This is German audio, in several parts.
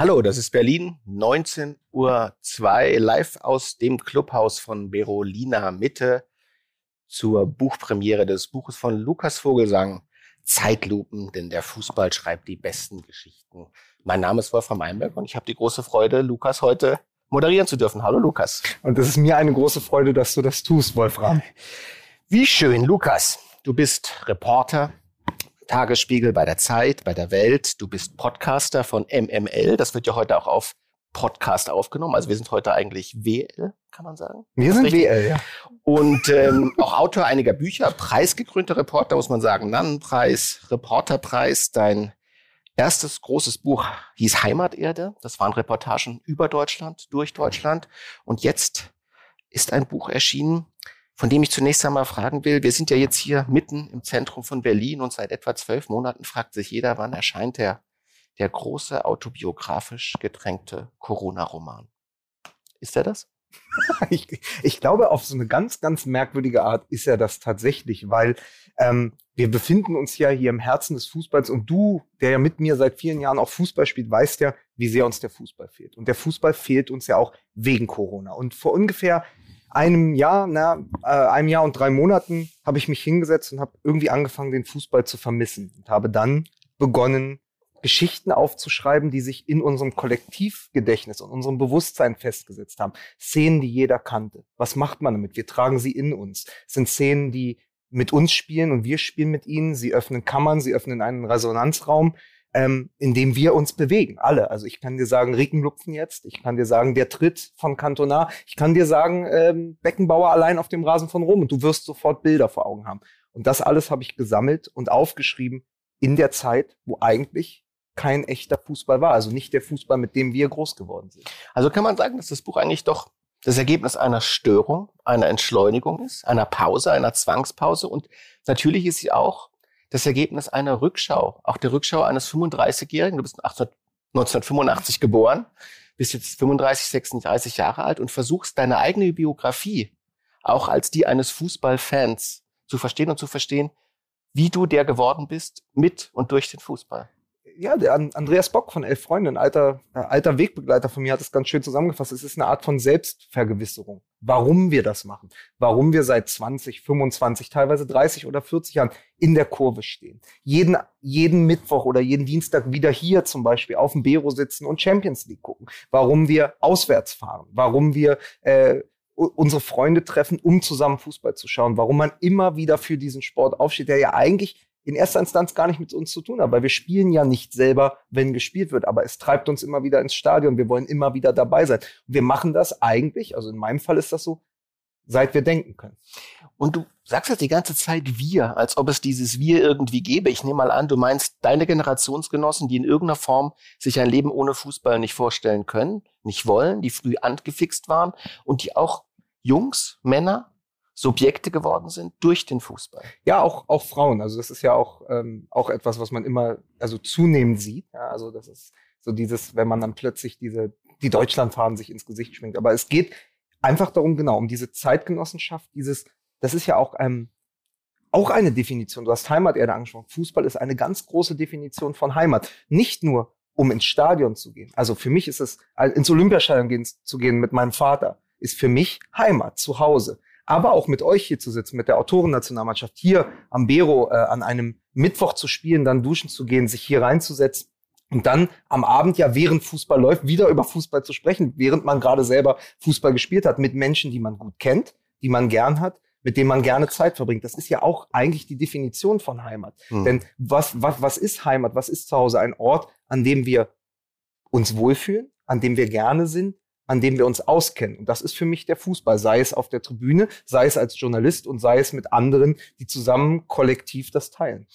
Hallo, das ist Berlin, 19.02 Uhr, live aus dem Clubhaus von Berolina Mitte zur Buchpremiere des Buches von Lukas Vogelsang, Zeitlupen, denn der Fußball schreibt die besten Geschichten. Mein Name ist Wolfram Einberg und ich habe die große Freude, Lukas heute moderieren zu dürfen. Hallo Lukas. Und es ist mir eine große Freude, dass du das tust, Wolfram. Wie schön, Lukas. Du bist Reporter, Tagesspiegel, bei der Zeit, bei der Welt. Du bist Podcaster von MML. Das wird ja heute auch auf Podcast aufgenommen. Also wir sind heute eigentlich WL, kann man sagen. Wir sind richtig? WL, ja. Und ähm, auch Autor einiger Bücher, preisgekrönter Reporter, muss man sagen. Nannenpreis, Reporterpreis. Dein erstes großes Buch hieß Heimaterde. Das waren Reportagen über Deutschland, durch Deutschland. Und jetzt ist ein Buch erschienen, von dem ich zunächst einmal fragen will, wir sind ja jetzt hier mitten im Zentrum von Berlin und seit etwa zwölf Monaten fragt sich jeder, wann erscheint der, der große autobiografisch getränkte Corona-Roman. Ist er das? ich, ich glaube, auf so eine ganz, ganz merkwürdige Art ist er das tatsächlich, weil ähm, wir befinden uns ja hier im Herzen des Fußballs und du, der ja mit mir seit vielen Jahren auch Fußball spielt, weißt ja, wie sehr uns der Fußball fehlt. Und der Fußball fehlt uns ja auch wegen Corona. Und vor ungefähr einem Jahr, na, äh, einem Jahr und drei Monaten habe ich mich hingesetzt und habe irgendwie angefangen, den Fußball zu vermissen und habe dann begonnen, Geschichten aufzuschreiben, die sich in unserem Kollektivgedächtnis und unserem Bewusstsein festgesetzt haben. Szenen, die jeder kannte. Was macht man damit? Wir tragen sie in uns. Es sind Szenen, die mit uns spielen und wir spielen mit ihnen. Sie öffnen Kammern, sie öffnen einen Resonanzraum ähm, in dem wir uns bewegen, alle. Also ich kann dir sagen, Rickenlupfen jetzt, ich kann dir sagen, der Tritt von Cantona, ich kann dir sagen, ähm, Beckenbauer allein auf dem Rasen von Rom und du wirst sofort Bilder vor Augen haben. Und das alles habe ich gesammelt und aufgeschrieben in der Zeit, wo eigentlich kein echter Fußball war, also nicht der Fußball, mit dem wir groß geworden sind. Also kann man sagen, dass das Buch eigentlich doch das Ergebnis einer Störung, einer Entschleunigung ist, einer Pause, einer Zwangspause und natürlich ist sie auch das Ergebnis einer Rückschau, auch der Rückschau eines 35-Jährigen. Du bist 1985 geboren, bist jetzt 35, 36 Jahre alt und versuchst deine eigene Biografie auch als die eines Fußballfans zu verstehen und zu verstehen, wie du der geworden bist mit und durch den Fußball ja, der Andreas Bock von Elf Freunde, ein alter, äh, alter Wegbegleiter von mir, hat es ganz schön zusammengefasst. Es ist eine Art von Selbstvergewisserung. Warum wir das machen. Warum wir seit 20, 25, teilweise 30 oder 40 Jahren in der Kurve stehen. Jeden, jeden Mittwoch oder jeden Dienstag wieder hier zum Beispiel auf dem Bero sitzen und Champions League gucken. Warum wir auswärts fahren. Warum wir, äh, unsere Freunde treffen, um zusammen Fußball zu schauen. Warum man immer wieder für diesen Sport aufsteht, der ja eigentlich in erster Instanz gar nicht mit uns zu tun hat, weil wir spielen ja nicht selber, wenn gespielt wird, aber es treibt uns immer wieder ins Stadion, wir wollen immer wieder dabei sein. Wir machen das eigentlich, also in meinem Fall ist das so, seit wir denken können. Und du sagst jetzt die ganze Zeit wir, als ob es dieses wir irgendwie gäbe. Ich nehme mal an, du meinst deine Generationsgenossen, die in irgendeiner Form sich ein Leben ohne Fußball nicht vorstellen können, nicht wollen, die früh angefixt waren und die auch Jungs, Männer Subjekte geworden sind durch den Fußball. Ja, auch, auch Frauen. Also das ist ja auch, ähm, auch etwas, was man immer, also zunehmend sieht. Ja, also das ist so dieses, wenn man dann plötzlich diese, die Deutschlandfahnen sich ins Gesicht schwingt. Aber es geht einfach darum, genau, um diese Zeitgenossenschaft, dieses, das ist ja auch, ähm, auch eine Definition. Du hast Heimaterde angesprochen. Fußball ist eine ganz große Definition von Heimat. Nicht nur, um ins Stadion zu gehen. Also für mich ist es, ins Olympiastadion gehen, zu gehen mit meinem Vater, ist für mich Heimat, zu Hause aber auch mit euch hier zu sitzen, mit der Autorennationalmannschaft hier am Bero äh, an einem Mittwoch zu spielen, dann duschen zu gehen, sich hier reinzusetzen und dann am Abend ja, während Fußball läuft, wieder über Fußball zu sprechen, während man gerade selber Fußball gespielt hat, mit Menschen, die man gut kennt, die man gern hat, mit denen man gerne Zeit verbringt. Das ist ja auch eigentlich die Definition von Heimat. Hm. Denn was, was, was ist Heimat? Was ist zu Hause? Ein Ort, an dem wir uns wohlfühlen, an dem wir gerne sind, an dem wir uns auskennen. Und das ist für mich der Fußball, sei es auf der Tribüne, sei es als Journalist und sei es mit anderen, die zusammen kollektiv das teilen.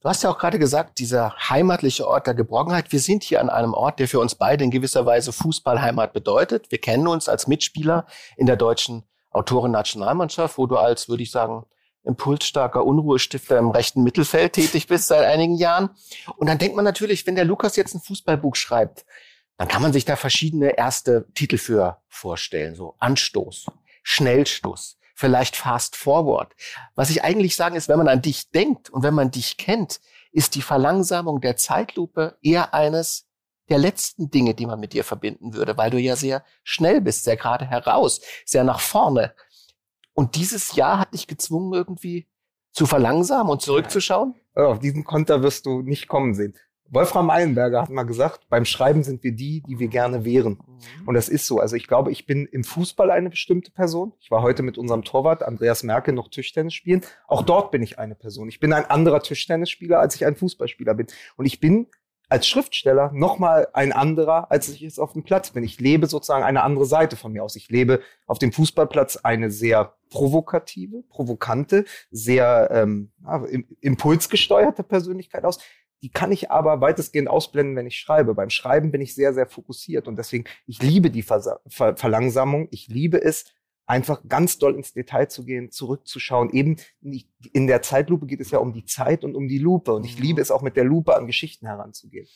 Du hast ja auch gerade gesagt, dieser heimatliche Ort der Geborgenheit. Wir sind hier an einem Ort, der für uns beide in gewisser Weise Fußballheimat bedeutet. Wir kennen uns als Mitspieler in der deutschen Autoren-Nationalmannschaft, wo du als, würde ich sagen, impulsstarker Unruhestifter im rechten Mittelfeld tätig bist seit einigen Jahren. Und dann denkt man natürlich, wenn der Lukas jetzt ein Fußballbuch schreibt, dann kann man sich da verschiedene erste Titel für vorstellen, so Anstoß, Schnellstoß, vielleicht Fast Forward. Was ich eigentlich sagen ist, wenn man an dich denkt und wenn man dich kennt, ist die Verlangsamung der Zeitlupe eher eines der letzten Dinge, die man mit dir verbinden würde, weil du ja sehr schnell bist, sehr gerade heraus, sehr nach vorne. Und dieses Jahr hat dich gezwungen, irgendwie zu verlangsamen und zurückzuschauen? Auf diesen Konter wirst du nicht kommen sehen. Wolfram Eilenberger hat mal gesagt, beim Schreiben sind wir die, die wir gerne wären. Mhm. Und das ist so. Also ich glaube, ich bin im Fußball eine bestimmte Person. Ich war heute mit unserem Torwart Andreas Merkel noch Tischtennis spielen. Auch dort bin ich eine Person. Ich bin ein anderer Tischtennisspieler, als ich ein Fußballspieler bin. Und ich bin als Schriftsteller nochmal ein anderer, als ich jetzt auf dem Platz bin. Ich lebe sozusagen eine andere Seite von mir aus. Ich lebe auf dem Fußballplatz eine sehr provokative, provokante, sehr ähm, impulsgesteuerte Persönlichkeit aus. Die kann ich aber weitestgehend ausblenden, wenn ich schreibe. Beim Schreiben bin ich sehr, sehr fokussiert und deswegen, ich liebe die Ver Ver Verlangsamung. Ich liebe es, einfach ganz doll ins Detail zu gehen, zurückzuschauen. Eben in der Zeitlupe geht es ja um die Zeit und um die Lupe. Und ich mhm. liebe es auch mit der Lupe an Geschichten heranzugehen.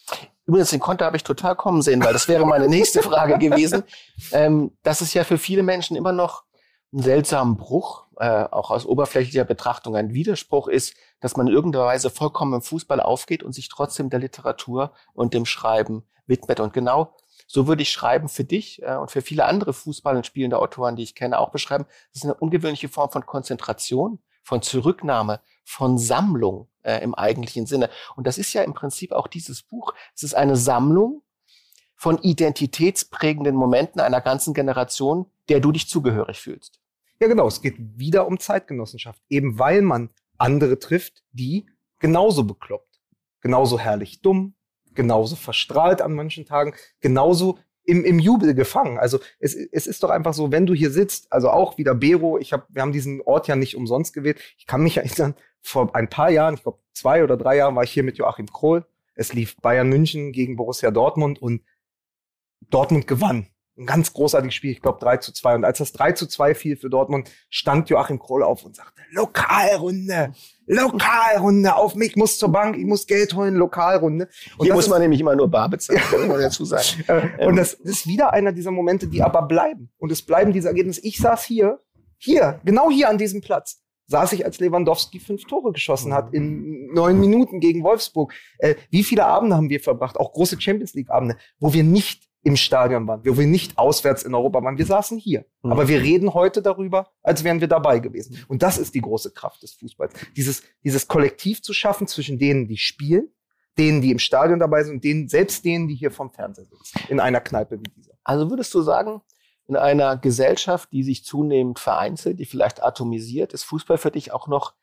Übrigens, den Konter habe ich total kommen sehen, weil das wäre meine nächste Frage gewesen. Ähm, das ist ja für viele Menschen immer noch ein seltsamer Bruch, äh, auch aus oberflächlicher Betrachtung ein Widerspruch ist, dass man in irgendeiner Weise vollkommen im Fußball aufgeht und sich trotzdem der Literatur und dem Schreiben widmet. Und genau so würde ich Schreiben für dich äh, und für viele andere Fußball- und spielende Autoren, die ich kenne, auch beschreiben. Das ist eine ungewöhnliche Form von Konzentration, von Zurücknahme, von Sammlung äh, im eigentlichen Sinne. Und das ist ja im Prinzip auch dieses Buch. Es ist eine Sammlung von identitätsprägenden Momenten einer ganzen Generation, der du dich zugehörig fühlst. Ja, genau. Es geht wieder um Zeitgenossenschaft. Eben weil man andere trifft, die genauso bekloppt, genauso herrlich dumm, genauso verstrahlt an manchen Tagen, genauso im, im Jubel gefangen. Also es, es ist doch einfach so, wenn du hier sitzt, also auch wieder Bero, ich hab, wir haben diesen Ort ja nicht umsonst gewählt. Ich kann mich erinnern, vor ein paar Jahren, ich glaube zwei oder drei Jahren, war ich hier mit Joachim Krohl. Es lief Bayern München gegen Borussia Dortmund und Dortmund gewann ein ganz großartiges Spiel, ich glaube 3 zu 2. Und als das 3 zu 2 fiel für Dortmund, stand Joachim Kroll auf und sagte, Lokalrunde, Lokalrunde, auf mich, ich muss zur Bank, ich muss Geld holen, Lokalrunde. Und Hier muss man nämlich immer nur bar bezahlen, muss man dazu sagen. und das ist wieder einer dieser Momente, die aber bleiben. Und es bleiben diese Ergebnisse. Ich saß hier, hier, genau hier an diesem Platz saß ich, als Lewandowski fünf Tore geschossen hat in neun Minuten gegen Wolfsburg. Äh, wie viele Abende haben wir verbracht, auch große Champions League Abende, wo wir nicht im Stadion waren, wo wir nicht auswärts in Europa waren. Wir saßen hier. Mhm. Aber wir reden heute darüber, als wären wir dabei gewesen. Und das ist die große Kraft des Fußballs. Dieses, dieses Kollektiv zu schaffen zwischen denen, die spielen, denen, die im Stadion dabei sind und denen, selbst denen, die hier vom Fernseher sitzen. In einer Kneipe wie dieser. Also würdest du sagen, in einer Gesellschaft, die sich zunehmend vereinzelt, die vielleicht atomisiert, ist Fußball für dich auch noch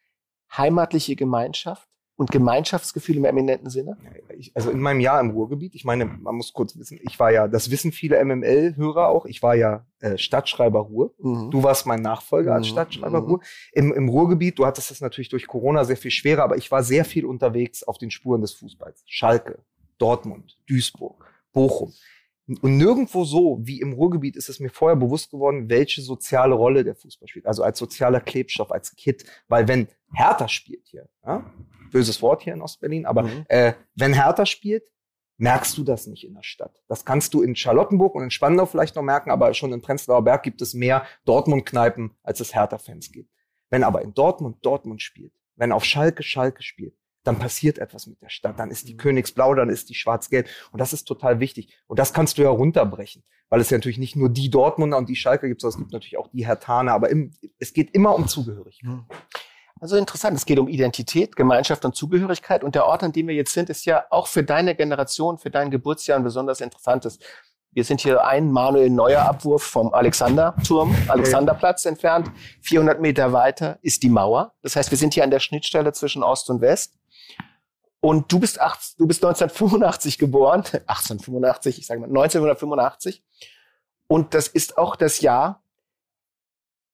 heimatliche Gemeinschaft? Und Gemeinschaftsgefühl im eminenten Sinne? Ich, also in meinem Jahr im Ruhrgebiet, ich meine, man muss kurz wissen, ich war ja, das wissen viele MML-Hörer auch, ich war ja äh, Stadtschreiber Ruhr. Mhm. Du warst mein Nachfolger mhm. als Stadtschreiber mhm. Ruhr. Im, Im Ruhrgebiet, du hattest es natürlich durch Corona sehr viel schwerer, aber ich war sehr viel unterwegs auf den Spuren des Fußballs. Schalke, Dortmund, Duisburg, Bochum. Und nirgendwo so wie im Ruhrgebiet ist es mir vorher bewusst geworden, welche soziale Rolle der Fußball spielt. Also als sozialer Klebstoff, als Kit. Weil wenn Hertha spielt hier, ja, böses Wort hier in Ostberlin, aber mhm. äh, wenn Hertha spielt, merkst du das nicht in der Stadt. Das kannst du in Charlottenburg und in Spandau vielleicht noch merken, aber schon in Prenzlauer Berg gibt es mehr Dortmund-Kneipen, als es Hertha-Fans gibt. Wenn aber in Dortmund Dortmund spielt, wenn auf Schalke Schalke spielt, dann passiert etwas mit der Stadt. Dann ist die mhm. Königsblau, dann ist die Schwarz-Gelb. Und das ist total wichtig. Und das kannst du ja runterbrechen. Weil es ja natürlich nicht nur die Dortmunder und die Schalke gibt, sondern es gibt natürlich auch die Hertaner. Aber im, es geht immer um Zugehörigkeit. Mhm. Also interessant. Es geht um Identität, Gemeinschaft und Zugehörigkeit. Und der Ort, an dem wir jetzt sind, ist ja auch für deine Generation, für dein Geburtsjahr ein besonders interessantes. Wir sind hier ein Manuel Neuer Abwurf vom Alexanderturm, Alexanderplatz entfernt. 400 Meter weiter ist die Mauer. Das heißt, wir sind hier an der Schnittstelle zwischen Ost und West. Und du bist, acht, du bist 1985 geboren, 1885, ich sage mal 1985. Und das ist auch das Jahr,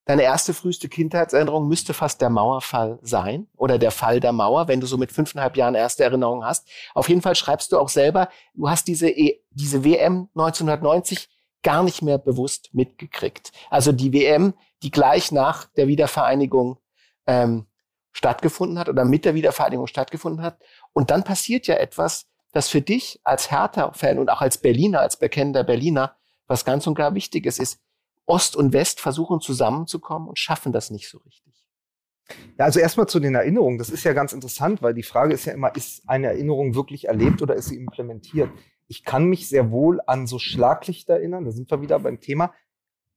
deine erste früheste Kindheitserinnerung müsste fast der Mauerfall sein oder der Fall der Mauer, wenn du so mit fünfeinhalb Jahren erste Erinnerungen hast. Auf jeden Fall schreibst du auch selber, du hast diese, e, diese WM 1990 gar nicht mehr bewusst mitgekriegt. Also die WM, die gleich nach der Wiedervereinigung ähm, stattgefunden hat oder mit der Wiedervereinigung stattgefunden hat. Und dann passiert ja etwas, das für dich als Hertha-Fan und auch als Berliner, als bekennender Berliner, was ganz und gar Wichtiges ist. Ost und West versuchen zusammenzukommen und schaffen das nicht so richtig. Ja, also erstmal zu den Erinnerungen. Das ist ja ganz interessant, weil die Frage ist ja immer, ist eine Erinnerung wirklich erlebt oder ist sie implementiert? ich kann mich sehr wohl an so Schlaglichter erinnern, da sind wir wieder beim Thema,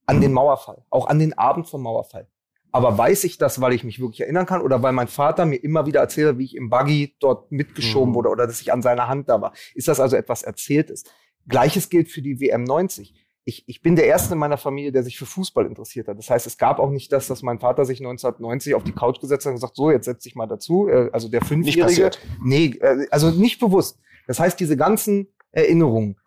an den Mauerfall, auch an den Abend vom Mauerfall. Aber weiß ich das, weil ich mich wirklich erinnern kann oder weil mein Vater mir immer wieder erzählt hat, wie ich im Buggy dort mitgeschoben mhm. wurde oder dass ich an seiner Hand da war? Ist das also etwas Erzähltes? Gleiches gilt für die WM 90. Ich, ich bin der Erste in meiner Familie, der sich für Fußball interessiert hat. Das heißt, es gab auch nicht das, dass mein Vater sich 1990 auf die Couch gesetzt hat und gesagt, so, jetzt setz dich mal dazu. Äh, also der Fünfjährige. Nee, äh, also nicht bewusst. Das heißt, diese ganzen Erinnerungen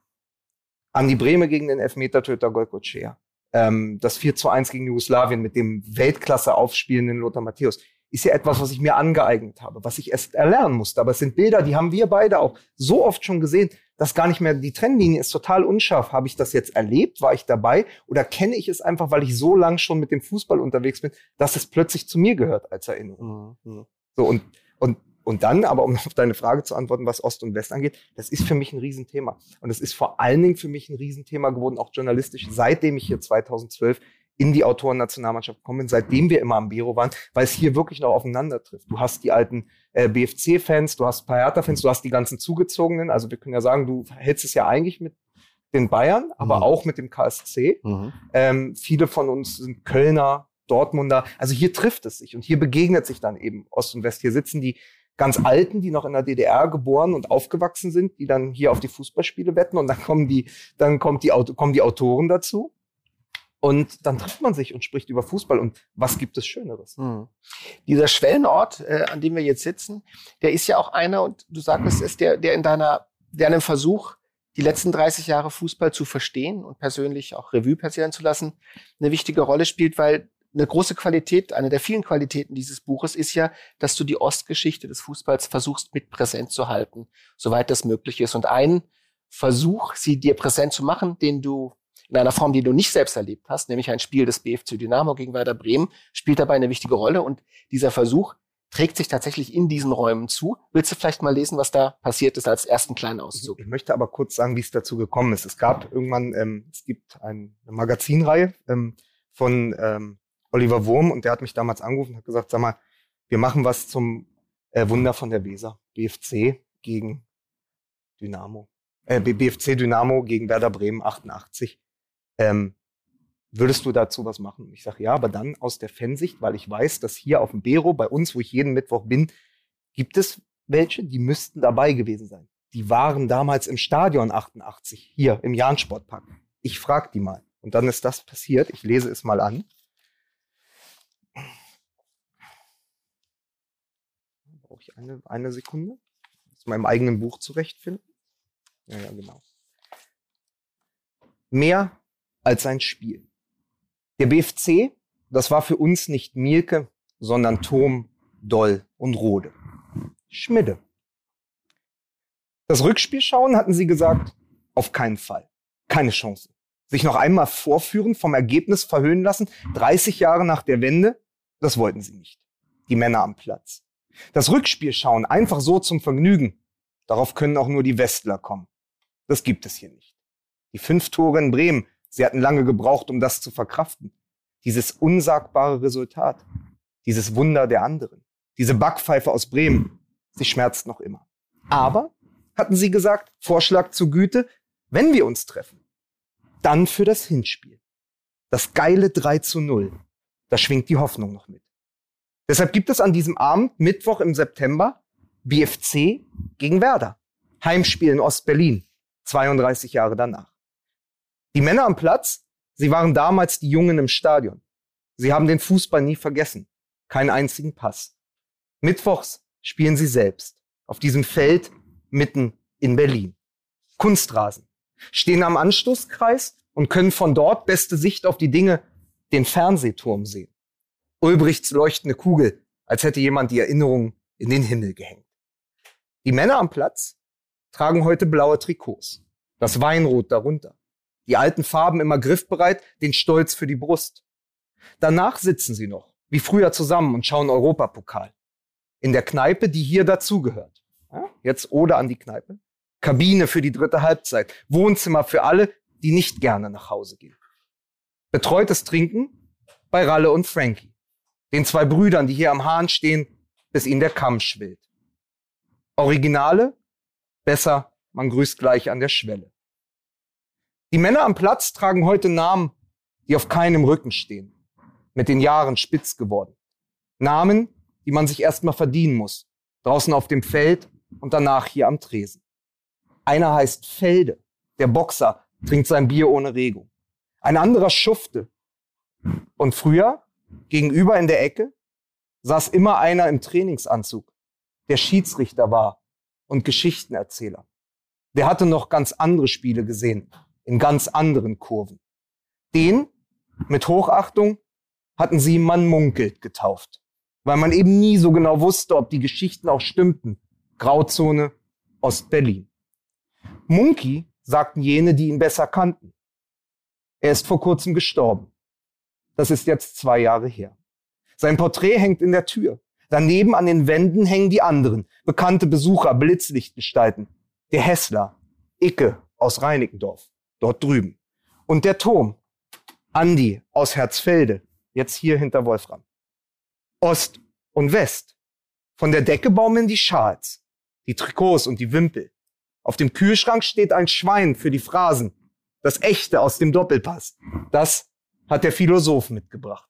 an die Breme gegen den Elfmetertöter Golkocea, ähm, das 4 zu 1 gegen Jugoslawien mit dem Weltklasse aufspielenden Lothar Matthäus, ist ja etwas, was ich mir angeeignet habe, was ich erst erlernen musste. Aber es sind Bilder, die haben wir beide auch so oft schon gesehen, dass gar nicht mehr die Trennlinie ist total unscharf. Habe ich das jetzt erlebt? War ich dabei? Oder kenne ich es einfach, weil ich so lang schon mit dem Fußball unterwegs bin, dass es plötzlich zu mir gehört als Erinnerung? Mhm. So und, und und dann, aber um auf deine Frage zu antworten, was Ost und West angeht, das ist für mich ein Riesenthema. Und es ist vor allen Dingen für mich ein Riesenthema geworden, auch journalistisch, seitdem ich hier 2012 in die Autoren-Nationalmannschaft gekommen bin, seitdem wir immer am Biro waren, weil es hier wirklich noch aufeinander trifft. Du hast die alten äh, BFC-Fans, du hast Hertha-Fans, du hast die ganzen Zugezogenen. Also wir können ja sagen, du hältst es ja eigentlich mit den Bayern, aber mhm. auch mit dem KSC. Mhm. Ähm, viele von uns sind Kölner, Dortmunder. Also hier trifft es sich und hier begegnet sich dann eben Ost und West. Hier sitzen die ganz Alten, die noch in der DDR geboren und aufgewachsen sind, die dann hier auf die Fußballspiele wetten und dann kommen die, dann kommt die, kommen die Autoren dazu. Und dann trifft man sich und spricht über Fußball. Und was gibt es Schöneres? Hm. Dieser Schwellenort, äh, an dem wir jetzt sitzen, der ist ja auch einer, und du sagst, es der, der in deiner, der einem Versuch, die letzten 30 Jahre Fußball zu verstehen und persönlich auch Revue passieren zu lassen, eine wichtige Rolle spielt, weil eine große Qualität, eine der vielen Qualitäten dieses Buches ist ja, dass du die Ostgeschichte des Fußballs versuchst mit präsent zu halten, soweit das möglich ist. Und ein Versuch, sie dir präsent zu machen, den du in einer Form, die du nicht selbst erlebt hast, nämlich ein Spiel des BFC Dynamo gegen Werder Bremen, spielt dabei eine wichtige Rolle. Und dieser Versuch trägt sich tatsächlich in diesen Räumen zu. Willst du vielleicht mal lesen, was da passiert ist als ersten kleinen Auszug? Ich möchte aber kurz sagen, wie es dazu gekommen ist. Es gab irgendwann, ähm, es gibt eine Magazinreihe ähm, von ähm, Oliver Wurm und der hat mich damals angerufen und hat gesagt, sag mal, wir machen was zum äh, Wunder von der Weser. BFC gegen Dynamo. Äh, BFC Dynamo gegen Werder Bremen 88. Ähm, würdest du dazu was machen? Ich sage ja, aber dann aus der Fansicht, weil ich weiß, dass hier auf dem Bero, bei uns, wo ich jeden Mittwoch bin, gibt es welche, die müssten dabei gewesen sein. Die waren damals im Stadion 88, hier im Jahn-Sportpark. Ich frag die mal. Und dann ist das passiert. Ich lese es mal an. Brauche ich eine, eine Sekunde? Aus meinem eigenen Buch zurechtfinden. Ja, ja, genau. Mehr als ein Spiel. Der BFC, das war für uns nicht Mielke, sondern Turm, Doll und Rode. Schmidde. Das Rückspiel schauen, hatten sie gesagt, auf keinen Fall. Keine Chance. Sich noch einmal vorführen, vom Ergebnis verhöhnen lassen, 30 Jahre nach der Wende, das wollten sie nicht. Die Männer am Platz. Das Rückspiel schauen, einfach so zum Vergnügen, darauf können auch nur die Westler kommen. Das gibt es hier nicht. Die fünf Tore in Bremen, Sie hatten lange gebraucht, um das zu verkraften. Dieses unsagbare Resultat, dieses Wunder der anderen, diese Backpfeife aus Bremen, sie schmerzt noch immer. Aber, hatten sie gesagt, Vorschlag zu Güte, wenn wir uns treffen, dann für das Hinspiel. Das geile 3 zu 0. Da schwingt die Hoffnung noch mit. Deshalb gibt es an diesem Abend, Mittwoch im September, BFC gegen Werder. Heimspiel in Ostberlin, 32 Jahre danach. Die Männer am Platz, sie waren damals die Jungen im Stadion. Sie haben den Fußball nie vergessen. Keinen einzigen Pass. Mittwochs spielen sie selbst. Auf diesem Feld mitten in Berlin. Kunstrasen. Stehen am Anstoßkreis und können von dort beste Sicht auf die Dinge, den Fernsehturm sehen. Ulbrichts leuchtende Kugel, als hätte jemand die Erinnerung in den Himmel gehängt. Die Männer am Platz tragen heute blaue Trikots. Das Weinrot darunter die alten Farben immer griffbereit, den Stolz für die Brust. Danach sitzen sie noch, wie früher zusammen und schauen Europapokal. In der Kneipe, die hier dazugehört. Ja, jetzt Ode an die Kneipe. Kabine für die dritte Halbzeit. Wohnzimmer für alle, die nicht gerne nach Hause gehen. Betreutes Trinken bei Ralle und Frankie. Den zwei Brüdern, die hier am Hahn stehen, bis ihnen der Kamm schwillt. Originale, besser man grüßt gleich an der Schwelle. Die Männer am Platz tragen heute Namen, die auf keinem Rücken stehen, mit den Jahren spitz geworden. Namen, die man sich erstmal verdienen muss, draußen auf dem Feld und danach hier am Tresen. Einer heißt Felde, der Boxer, trinkt sein Bier ohne Regung. Ein anderer Schufte. Und früher, gegenüber in der Ecke, saß immer einer im Trainingsanzug, der Schiedsrichter war und Geschichtenerzähler. Der hatte noch ganz andere Spiele gesehen, in ganz anderen Kurven. Den, mit Hochachtung, hatten sie Man munkelt getauft, weil man eben nie so genau wusste, ob die Geschichten auch stimmten. Grauzone Ostberlin. Munki sagten jene, die ihn besser kannten. Er ist vor kurzem gestorben. Das ist jetzt zwei Jahre her. Sein Porträt hängt in der Tür. Daneben an den Wänden hängen die anderen, bekannte Besucher, Blitzlichtgestalten. Der Hessler, Icke aus Reinickendorf, dort drüben. Und der Turm, Andi aus Herzfelde, jetzt hier hinter Wolfram. Ost und West. Von der Decke baumeln die Schals, die Trikots und die Wimpel. Auf dem Kühlschrank steht ein Schwein für die Phrasen. Das echte aus dem Doppelpass. Das hat der Philosoph mitgebracht.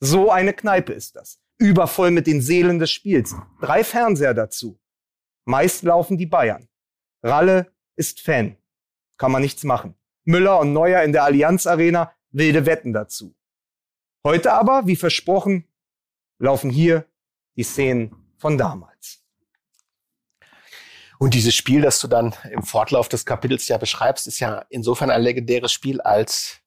So eine Kneipe ist das. Übervoll mit den Seelen des Spiels. Drei Fernseher dazu. Meist laufen die Bayern. Ralle ist Fan. Kann man nichts machen. Müller und Neuer in der Allianz Arena, wilde Wetten dazu. Heute aber, wie versprochen, laufen hier die Szenen von damals. Und dieses Spiel, das du dann im Fortlauf des Kapitels ja beschreibst, ist ja insofern ein legendäres Spiel, als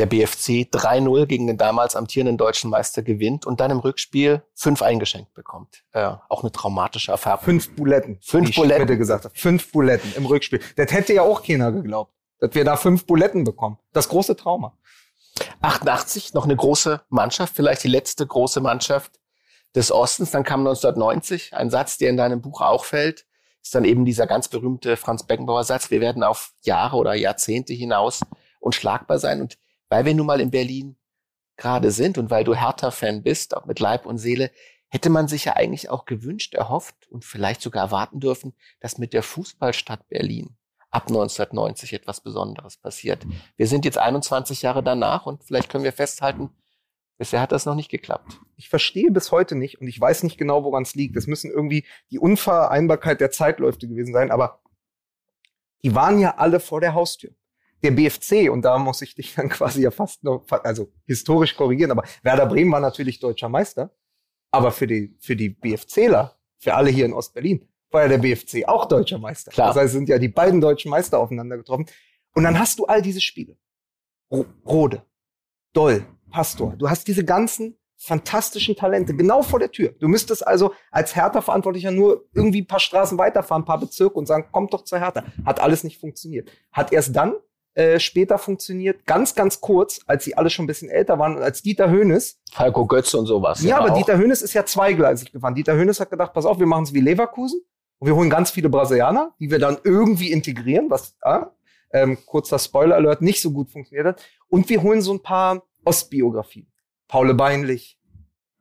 der BFC 3-0 gegen den damals amtierenden deutschen Meister gewinnt und dann im Rückspiel fünf eingeschenkt bekommt. Äh, auch eine traumatische Erfahrung. Fünf Buletten. Fünf Buletten. Schmiede gesagt. Fünf Buletten im Rückspiel. Das hätte ja auch keiner geglaubt, dass wir da fünf Buletten bekommen. Das große Trauma. 88 noch eine große Mannschaft, vielleicht die letzte große Mannschaft des Ostens. Dann kam 1990 ein Satz, der in deinem Buch auch fällt, ist dann eben dieser ganz berühmte Franz Beckenbauer Satz, wir werden auf Jahre oder Jahrzehnte hinaus unschlagbar sein. Und weil wir nun mal in Berlin gerade sind und weil du Hertha-Fan bist, auch mit Leib und Seele, hätte man sich ja eigentlich auch gewünscht, erhofft und vielleicht sogar erwarten dürfen, dass mit der Fußballstadt Berlin ab 1990 etwas Besonderes passiert. Wir sind jetzt 21 Jahre danach und vielleicht können wir festhalten, bisher hat das noch nicht geklappt. Ich verstehe bis heute nicht und ich weiß nicht genau, woran es liegt. Es müssen irgendwie die Unvereinbarkeit der Zeitläufe gewesen sein, aber die waren ja alle vor der Haustür. Der BFC, und da muss ich dich dann quasi ja fast noch, also historisch korrigieren, aber Werder Bremen war natürlich deutscher Meister. Aber für die, für die BFCler, für alle hier in Ostberlin, war ja der BFC auch deutscher Meister. Klar. Das heißt, es sind ja die beiden deutschen Meister aufeinander getroffen. Und dann hast du all diese Spiele. Rode, Doll, Pastor. Du hast diese ganzen fantastischen Talente genau vor der Tür. Du müsstest also als Hertha-Verantwortlicher nur irgendwie ein paar Straßen weiterfahren, ein paar Bezirke und sagen, kommt doch zur Hertha. Hat alles nicht funktioniert. Hat erst dann äh, später funktioniert, ganz, ganz kurz, als sie alle schon ein bisschen älter waren und als Dieter Höhnes. Falco Götze und sowas. Ja, aber auch. Dieter Höhnes ist ja zweigleisig gefahren. Dieter Höhnes hat gedacht, pass auf, wir machen es wie Leverkusen und wir holen ganz viele Brasilianer, die wir dann irgendwie integrieren, was, äh, ähm, kurzer Spoiler-Alert, nicht so gut funktioniert hat. Und wir holen so ein paar Ostbiografien. Paule Beinlich,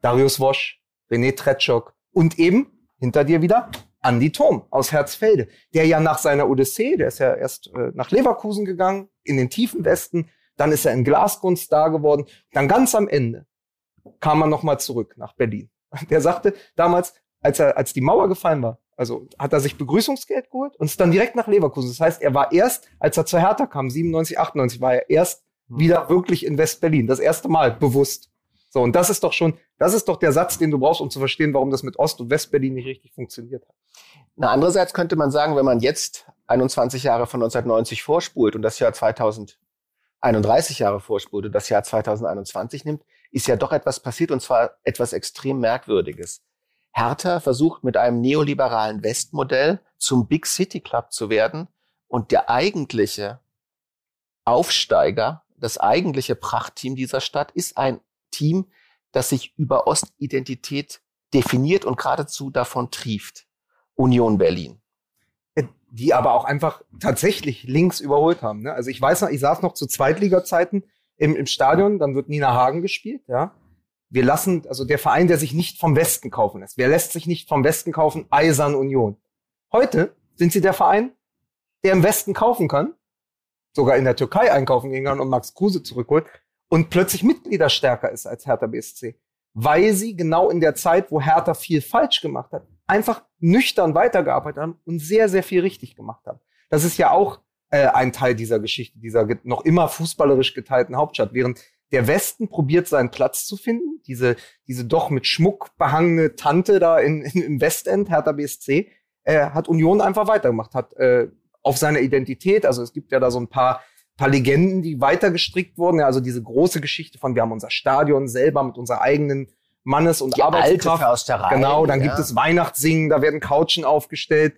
Darius Wosch, René Tretschok und eben hinter dir wieder Andi Thom aus Herzfelde, der ja nach seiner Odyssee, der ist ja erst äh, nach Leverkusen gegangen, in den tiefen Westen, dann ist er in Glaskunst da geworden, dann ganz am Ende kam er nochmal zurück nach Berlin. Der sagte damals, als er, als die Mauer gefallen war, also hat er sich Begrüßungsgeld geholt und ist dann direkt nach Leverkusen. Das heißt, er war erst, als er zur Hertha kam, 97, 98, war er erst hm. wieder wirklich in West-Berlin. Das erste Mal bewusst. So, und das ist doch schon, das ist doch der Satz, den du brauchst, um zu verstehen, warum das mit Ost- und West-Berlin nicht richtig funktioniert hat. Na, andererseits könnte man sagen, wenn man jetzt 21 Jahre von 1990 vorspult und das Jahr 2031 Jahre vorspult und das Jahr 2021 nimmt, ist ja doch etwas passiert und zwar etwas extrem Merkwürdiges. Hertha versucht mit einem neoliberalen Westmodell zum Big City Club zu werden und der eigentliche Aufsteiger, das eigentliche Prachtteam dieser Stadt ist ein Team, das sich über Ostidentität definiert und geradezu davon trieft. Union Berlin. Äh, die aber auch einfach tatsächlich links überholt haben. Ne? Also ich weiß noch, ich saß noch zu Zweitliga-Zeiten im, im Stadion, dann wird Nina Hagen gespielt, ja. Wir lassen, also der Verein, der sich nicht vom Westen kaufen lässt. Wer lässt sich nicht vom Westen kaufen? Eisern Union. Heute sind sie der Verein, der im Westen kaufen kann, sogar in der Türkei einkaufen gehen kann und Max Kruse zurückholt und plötzlich Mitglieder stärker ist als Hertha BSC. Weil sie genau in der Zeit, wo Hertha viel falsch gemacht hat, einfach nüchtern weitergearbeitet haben und sehr, sehr viel richtig gemacht haben. Das ist ja auch äh, ein Teil dieser Geschichte, dieser noch immer fußballerisch geteilten Hauptstadt. Während der Westen probiert seinen Platz zu finden, diese, diese doch mit Schmuck behangene Tante da in, in, im Westend, Hertha BSC, äh, hat Union einfach weitergemacht, hat äh, auf seine Identität, also es gibt ja da so ein paar, paar Legenden, die weitergestrickt wurden, ja, also diese große Geschichte von, wir haben unser Stadion selber mit unserer eigenen Mannes- und Die alte Arbeitskraft. Försterei. Genau, dann ja. gibt es Weihnachtssingen, da werden Couchen aufgestellt.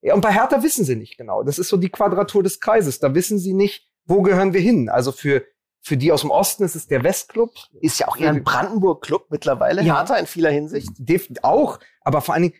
Ja, und bei Hertha wissen sie nicht genau. Das ist so die Quadratur des Kreises. Da wissen sie nicht, wo gehören wir hin. Also für, für die aus dem Osten ist es der Westclub. Ist ja auch eher ein Brandenburg-Club mittlerweile. Ja. Hertha in vieler Hinsicht. Def auch, aber vor allen Dingen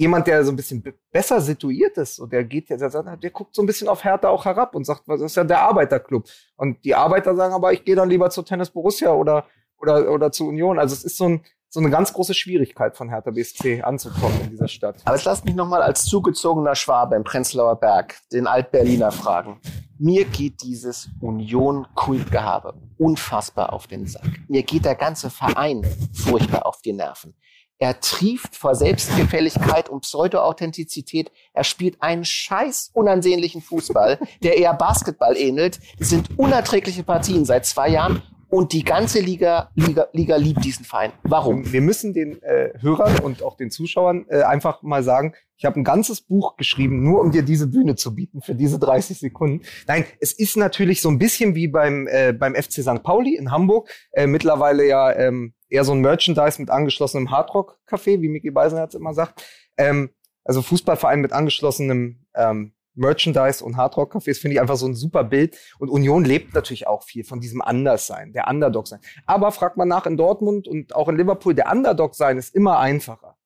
jemand, der so ein bisschen be- besser situiert ist, und der geht, der, der, der guckt so ein bisschen auf Hertha auch herab und sagt, was ist ja der Arbeiterclub. Und die Arbeiter sagen aber, ich gehe dann lieber zu Tennis Borussia oder, oder, oder zu Union. Also es ist so, ein, so eine ganz große Schwierigkeit von Hertha BSC anzukommen in dieser Stadt. Aber jetzt lasst mich nochmal als zugezogener Schwabe im Prenzlauer Berg den Altberliner fragen. Mir geht dieses Union-Kultgehabe unfassbar auf den Sack. Mir geht der ganze Verein furchtbar auf die Nerven. Er trieft vor Selbstgefälligkeit und Pseudo-Authentizität. Er spielt einen scheiß unansehnlichen Fußball, der eher Basketball ähnelt. Es sind unerträgliche Partien seit zwei Jahren und die ganze Liga, Liga, Liga liebt diesen Verein. Warum? Wir müssen den äh, Hörern und auch den Zuschauern äh, einfach mal sagen, ich habe ein ganzes Buch geschrieben, nur um dir diese Bühne zu bieten für diese 30 Sekunden. Nein, es ist natürlich so ein bisschen wie beim, äh, beim FC St. Pauli in Hamburg. Äh, mittlerweile ja ähm, eher so ein Merchandise mit angeschlossenem Hardrock-Café, wie Micky Beisenherz immer sagt. Ähm, also Fußballverein mit angeschlossenem ähm, Merchandise und Hardrock-Cafés finde ich einfach so ein super Bild. Und Union lebt natürlich auch viel von diesem Anderssein, der Underdog sein. Aber fragt man nach in Dortmund und auch in Liverpool, der Underdog sein ist immer einfacher.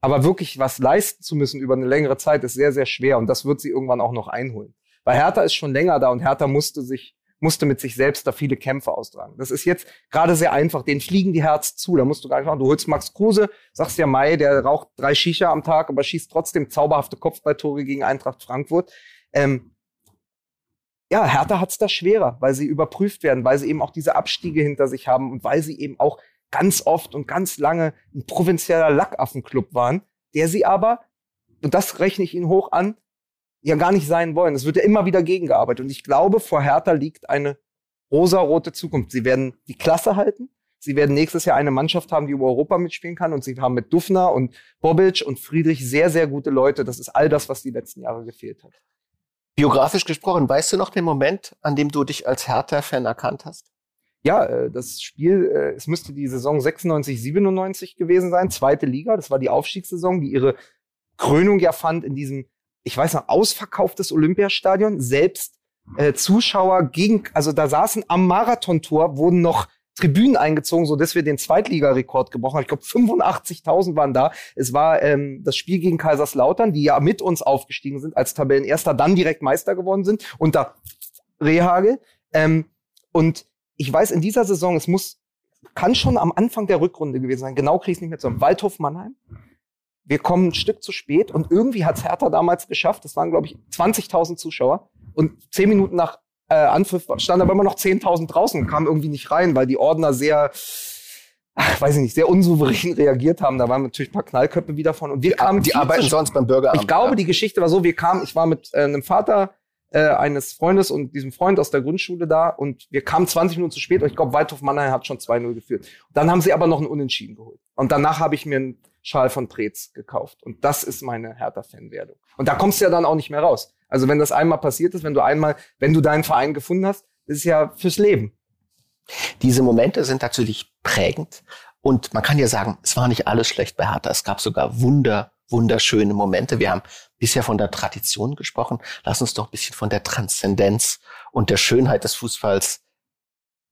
Aber wirklich was leisten zu müssen über eine längere Zeit ist sehr, sehr schwer. Und das wird sie irgendwann auch noch einholen. Weil Hertha ist schon länger da und Hertha musste sich, musste mit sich selbst da viele Kämpfe austragen. Das ist jetzt gerade sehr einfach. Den fliegen die Herz zu. Da musst du gar nicht machen. Du holst Max Kruse, sagst ja Mai, der raucht drei Shisha am Tag, aber schießt trotzdem zauberhafte Kopfballtore gegen Eintracht Frankfurt. Ähm, ja, Hertha hat's da schwerer, weil sie überprüft werden, weil sie eben auch diese Abstiege hinter sich haben und weil sie eben auch ganz oft und ganz lange ein provinzieller Lackaffenclub waren, der sie aber, und das rechne ich ihnen hoch an, ja gar nicht sein wollen. Es wird ja immer wieder gegengearbeitet. Und ich glaube, vor Hertha liegt eine rosarote Zukunft. Sie werden die Klasse halten. Sie werden nächstes Jahr eine Mannschaft haben, die über Europa mitspielen kann. Und sie haben mit Dufner und Bobic und Friedrich sehr, sehr gute Leute. Das ist all das, was die letzten Jahre gefehlt hat. Biografisch gesprochen, weißt du noch den Moment, an dem du dich als Hertha-Fan erkannt hast? Ja, äh, das Spiel, äh, es müsste die Saison 96, 97 gewesen sein, zweite Liga. Das war die Aufstiegssaison, die ihre Krönung ja fand in diesem, ich weiß noch, ausverkauftes Olympiastadion. Selbst äh, Zuschauer gegen, also da saßen am Marathontor, wurden noch Tribünen eingezogen, so dass wir den Zweitligarekord gebrochen haben. Ich glaube, 85.000 waren da. Es war ähm, das Spiel gegen Kaiserslautern, die ja mit uns aufgestiegen sind als Tabellenerster, dann direkt Meister geworden sind unter Rehagel. Ähm, und ich weiß, in dieser Saison, es muss, kann schon am Anfang der Rückrunde gewesen sein. Genau kriege ich nicht mehr zusammen. Waldhof Mannheim. Wir kommen ein Stück zu spät und irgendwie hat Hertha damals geschafft. Das waren, glaube ich, 20.000 Zuschauer. Und zehn Minuten nach äh, Anpfiff standen aber immer noch 10.000 draußen und kamen irgendwie nicht rein, weil die Ordner sehr, ach, weiß ich nicht, sehr unsouverän reagiert haben. Da waren natürlich ein paar Knallköpfe wieder von. Und wir kamen Die arbeiten sonst beim Bürgeramt. ich glaube, ja. die Geschichte war so, wir kamen, ich war mit äh, einem Vater äh, eines Freundes und diesem Freund aus der Grundschule da und wir kamen 20 Minuten zu spät und ich glaube, Waldhof Mannheim hat schon 2-0 geführt. dann haben sie aber noch einen Unentschieden geholt. Und danach habe ich mir einen Schal von Preetz gekauft. Und das ist meine Hertha-Fan-Werdung. Und da kommst du ja dann auch nicht mehr raus. Also wenn das einmal passiert ist, wenn du einmal, wenn du deinen Verein gefunden hast, ist es ja fürs Leben. Diese Momente sind natürlich prägend. Und man kann ja sagen, es war nicht alles schlecht bei Hertha. Es gab sogar wunder, wunderschöne Momente. Wir haben bisher von der Tradition gesprochen. Lass uns doch ein bisschen von der Transzendenz und der Schönheit des Fußballs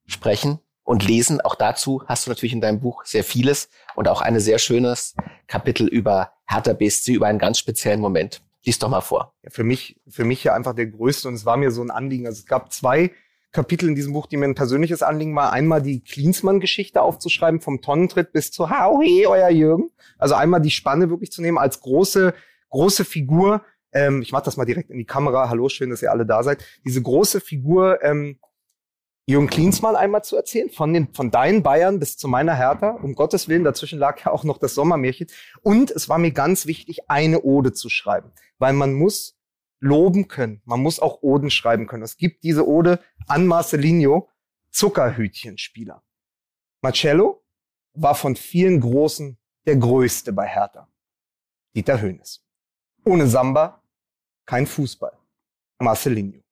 sprechen und lesen. Auch dazu hast du natürlich in deinem Buch sehr vieles und auch ein sehr schönes Kapitel über Hertha BSC, über einen ganz speziellen Moment. Lies doch mal vor. ja, für mich, für mich ja einfach der größte und es war mir so ein Anliegen. Also es gab zwei Kapitel in diesem Buch, die mir ein persönliches Anliegen war. Einmal die Klinsmann-Geschichte aufzuschreiben, vom Tonnentritt bis zu Hau, hey, euer Jürgen. Also einmal die Spanne wirklich zu nehmen als große, große Figur, ähm, ich mache das mal direkt in die Kamera, hallo, schön, dass ihr alle da seid, diese große Figur ähm, Jürgen Klinsmann einmal zu erzählen, von, den, von deinen Bayern bis zu meiner Hertha. Um Gottes Willen, dazwischen lag ja auch noch das Sommermärchen. Und es war mir ganz wichtig, eine Ode zu schreiben, weil man muss loben können. Man muss auch Oden schreiben können. Es gibt diese Ode an Marcelinho, Zuckerhütchenspieler. Marcello war von vielen Großen der Größte bei Hertha. Dieter Höhnes. Ohne Samba kein Fußball. Marcelinho.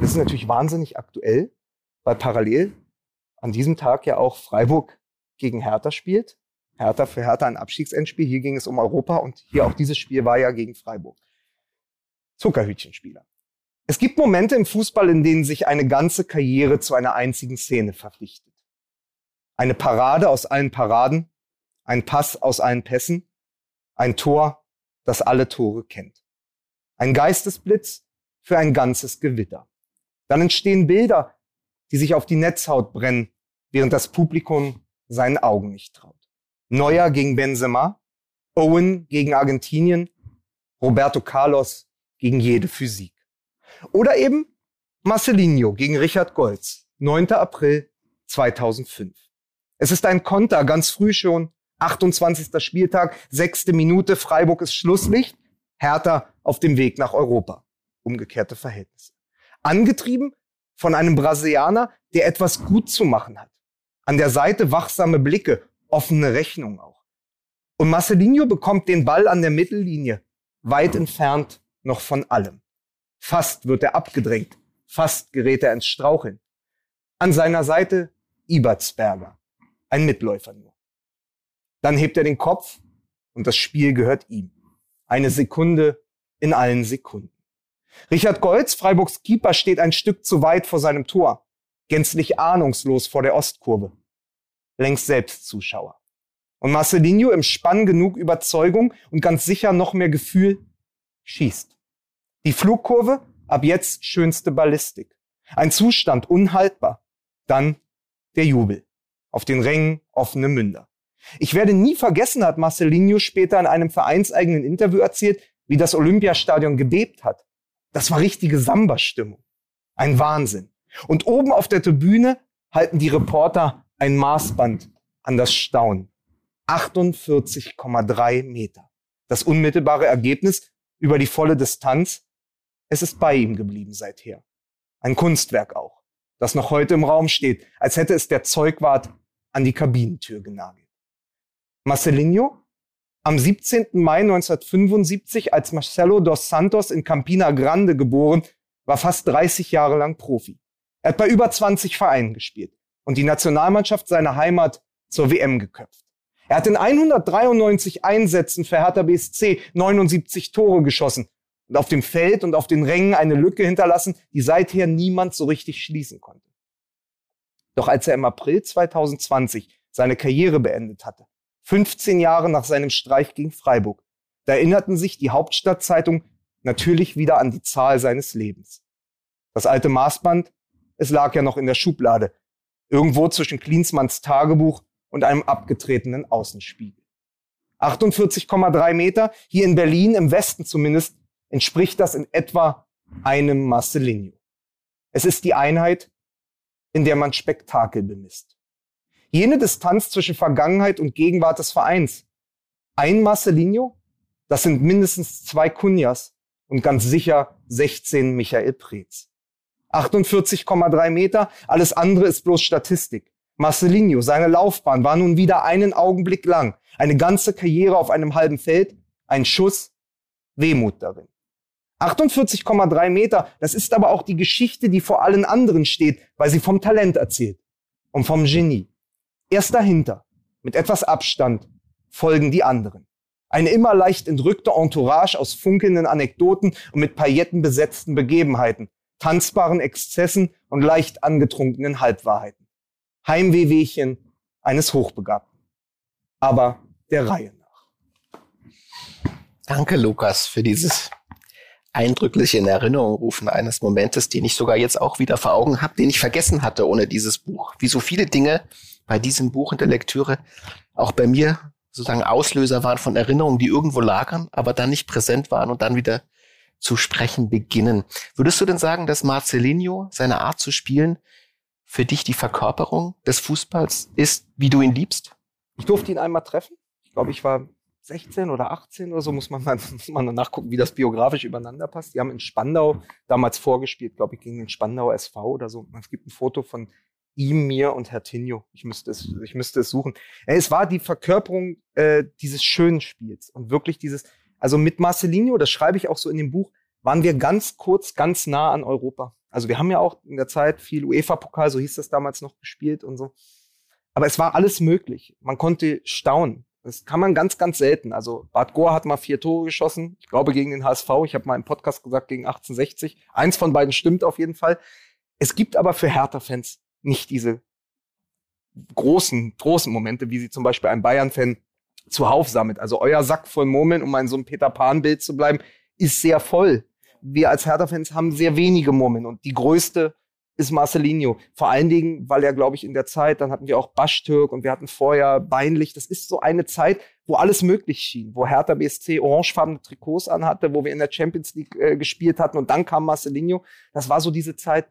Das ist natürlich wahnsinnig aktuell, weil parallel an diesem Tag ja auch Freiburg gegen Hertha spielt. Hertha für Hertha ein Abstiegsendspiel. Hier ging es um Europa und hier auch dieses Spiel war ja gegen Freiburg. Zuckerhütchenspieler. Es gibt Momente im Fußball, in denen sich eine ganze Karriere zu einer einzigen Szene verpflichtet. Eine Parade aus allen Paraden, ein Pass aus allen Pässen, ein Tor, das alle Tore kennt. Ein Geistesblitz für ein ganzes Gewitter. Dann entstehen Bilder, die sich auf die Netzhaut brennen, während das Publikum seinen Augen nicht traut. Neuer gegen Benzema, Owen gegen Argentinien, Roberto Carlos gegen jede Physik. Oder eben Marcelinho gegen Richard Goltz, 9. April 2005. Es ist ein Konter, ganz früh schon, 28. Spieltag, sechste Minute, Freiburg ist Schlusslicht, Hertha auf dem Weg nach Europa. Umgekehrte Verhältnisse. Angetrieben von einem Brasilianer, der etwas gut zu machen hat. An der Seite wachsame Blicke, offene Rechnung auch. Und Marcelinho bekommt den Ball an der Mittellinie, weit entfernt noch von allem. Fast wird er abgedrängt, fast gerät er ins Straucheln. An seiner Seite Ibertsberger, ein Mitläufer nur. Dann hebt er den Kopf und das Spiel gehört ihm. Eine Sekunde in allen Sekunden. Richard Golz, Freiburgs Keeper, steht ein Stück zu weit vor seinem Tor, gänzlich ahnungslos vor der Ostkurve. Längst selbst Zuschauer. Und Marcelinho im Spann genug Überzeugung und ganz sicher noch mehr Gefühl schießt. Die Flugkurve, ab jetzt schönste Ballistik. Ein Zustand unhaltbar. Dann der Jubel. Auf den Rängen offene Münder. Ich werde nie vergessen, hat Marcelinho später in einem vereinseigenen Interview erzählt, wie das Olympiastadion gebebt hat. Das war richtige Samba-Stimmung. Ein Wahnsinn. Und oben auf der Tribüne halten die Reporter ein Maßband an das Staunen. 48,3 Meter. Das unmittelbare Ergebnis über die volle Distanz. Es ist bei ihm geblieben seither. Ein Kunstwerk auch, das noch heute im Raum steht, als hätte es der Zeugwart an die Kabinentür genagelt. Marcelinho am 17. Mai 1975 als Marcelo dos Santos in Campina Grande geboren, war fast 30 Jahre lang Profi. Er hat bei über 20 Vereinen gespielt und die Nationalmannschaft seiner Heimat zur WM geköpft. Er hat in 193 Einsätzen für Hertha BSC 79 Tore geschossen und auf dem Feld und auf den Rängen eine Lücke hinterlassen, die seither niemand so richtig schließen konnte. Doch als er im April 2020 seine Karriere beendet hatte, 15 Jahre nach seinem Streich gegen Freiburg. Da erinnerten sich die Hauptstadtzeitung natürlich wieder an die Zahl seines Lebens. Das alte Maßband, es lag ja noch in der Schublade, irgendwo zwischen Klinsmanns Tagebuch und einem abgetretenen Außenspiegel. 48,3 Meter, hier in Berlin, im Westen zumindest, entspricht das in etwa einem Marcelinho. Es ist die Einheit, in der man Spektakel bemisst. Jene Distanz zwischen Vergangenheit und Gegenwart des Vereins. Ein Marcelinho, das sind mindestens zwei Kunjas und ganz sicher 16 Michael Preetz. 48,3 Meter, alles andere ist bloß Statistik. Marcelinho, seine Laufbahn war nun wieder einen Augenblick lang. Eine ganze Karriere auf einem halben Feld, ein Schuss, Wehmut darin. 48,3 Meter, das ist aber auch die Geschichte, die vor allen anderen steht, weil sie vom Talent erzählt und vom Genie. Erst dahinter, mit etwas Abstand, folgen die anderen. Eine immer leicht entrückte Entourage aus funkelnden Anekdoten und mit Pailletten besetzten Begebenheiten, tanzbaren Exzessen und leicht angetrunkenen Halbwahrheiten. Heimwehwehchen eines Hochbegabten. Aber der Reihe nach. Danke, Lukas, für dieses eindrückliche in Erinnerung rufen eines Momentes, den ich sogar jetzt auch wieder vor Augen habe, den ich vergessen hatte ohne dieses Buch. Wie so viele Dinge, bei diesem Buch in der Lektüre auch bei mir sozusagen Auslöser waren von Erinnerungen, die irgendwo lagern, aber dann nicht präsent waren und dann wieder zu sprechen beginnen. Würdest du denn sagen, dass Marcelinho, seine Art zu spielen, für dich die Verkörperung des Fußballs ist, wie du ihn liebst? Ich durfte ihn einmal treffen. Ich glaube, ich war 16 oder 18 oder so, muss man mal, muss man nachgucken, wie das biografisch übereinander passt. Die haben in Spandau damals vorgespielt, glaube ich, gegen den Spandauer SV oder so. Es gibt ein Foto von ihm, mir und Herr Tinio. Ich müsste es, ich müsste es suchen. Es war die Verkörperung äh, dieses schönen Spiels und wirklich dieses, also mit Marcelinho, das schreibe ich auch so in dem Buch, waren wir ganz kurz, ganz nah an Europa. Also wir haben ja auch in der Zeit viel UEFA-Pokal, so hieß das damals noch, gespielt und so. Aber es war alles möglich. Man konnte staunen. Das kann man ganz, ganz selten. Also Bad Goa hat mal vier Tore geschossen. Ich glaube gegen den HSV. Ich habe mal im Podcast gesagt gegen 1860. Eins von beiden stimmt auf jeden Fall. Es gibt aber für Hertha-Fans nicht diese großen, großen Momente, wie sie zum Beispiel ein Bayern-Fan zuhauf sammelt. Also euer Sack voll Murmeln, um in so einem Peter Pan-Bild zu bleiben, ist sehr voll. Wir als Hertha-Fans haben sehr wenige Murmeln und die größte ist Marcelinho. Vor allen Dingen, weil er, glaube ich, in der Zeit, dann hatten wir auch Baschtürk und wir hatten vorher Beinlich. Das ist so eine Zeit, wo alles möglich schien, wo Hertha BSC orangefarbene Trikots anhatte, wo wir in der Champions League äh, gespielt hatten und dann kam Marcelinho. Das war so diese Zeit,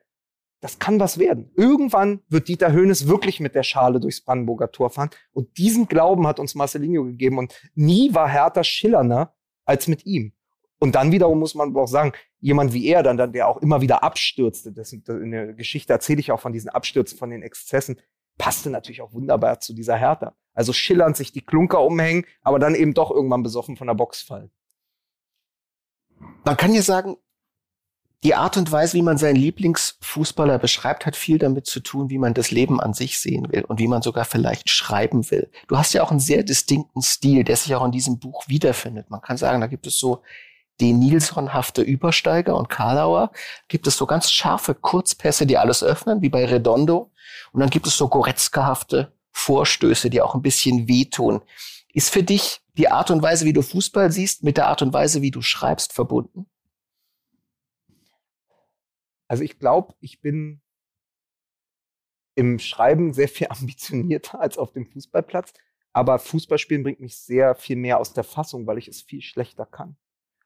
das kann was werden. Irgendwann wird Dieter Höhnes wirklich mit der Schale durchs Brandenburger Tor fahren. Und diesen Glauben hat uns Marcelinho gegeben. Und nie war Hertha schillernder als mit ihm. Und dann wiederum muss man auch sagen, jemand wie er, dann, der auch immer wieder abstürzte, das in der Geschichte erzähle ich auch von diesen Abstürzen, von den Exzessen, passte natürlich auch wunderbar zu dieser Hertha. Also schillernd sich die Klunker umhängen, aber dann eben doch irgendwann besoffen von der Box fallen. Man kann ja sagen, die Art und Weise, wie man seinen Lieblingsfußballer beschreibt, hat viel damit zu tun, wie man das Leben an sich sehen will und wie man sogar vielleicht schreiben will. Du hast ja auch einen sehr distinkten Stil, der sich auch in diesem Buch wiederfindet. Man kann sagen, da gibt es so den Nilsson-hafte Übersteiger und Karlauer, gibt es so ganz scharfe Kurzpässe, die alles öffnen, wie bei Redondo. Und dann gibt es so Goretzka-hafte Vorstöße, die auch ein bisschen wehtun. Ist für dich die Art und Weise, wie du Fußball siehst, mit der Art und Weise, wie du schreibst, verbunden? Also ich glaube, ich bin im Schreiben sehr viel ambitionierter als auf dem Fußballplatz. Aber Fußballspielen bringt mich sehr viel mehr aus der Fassung, weil ich es viel schlechter kann.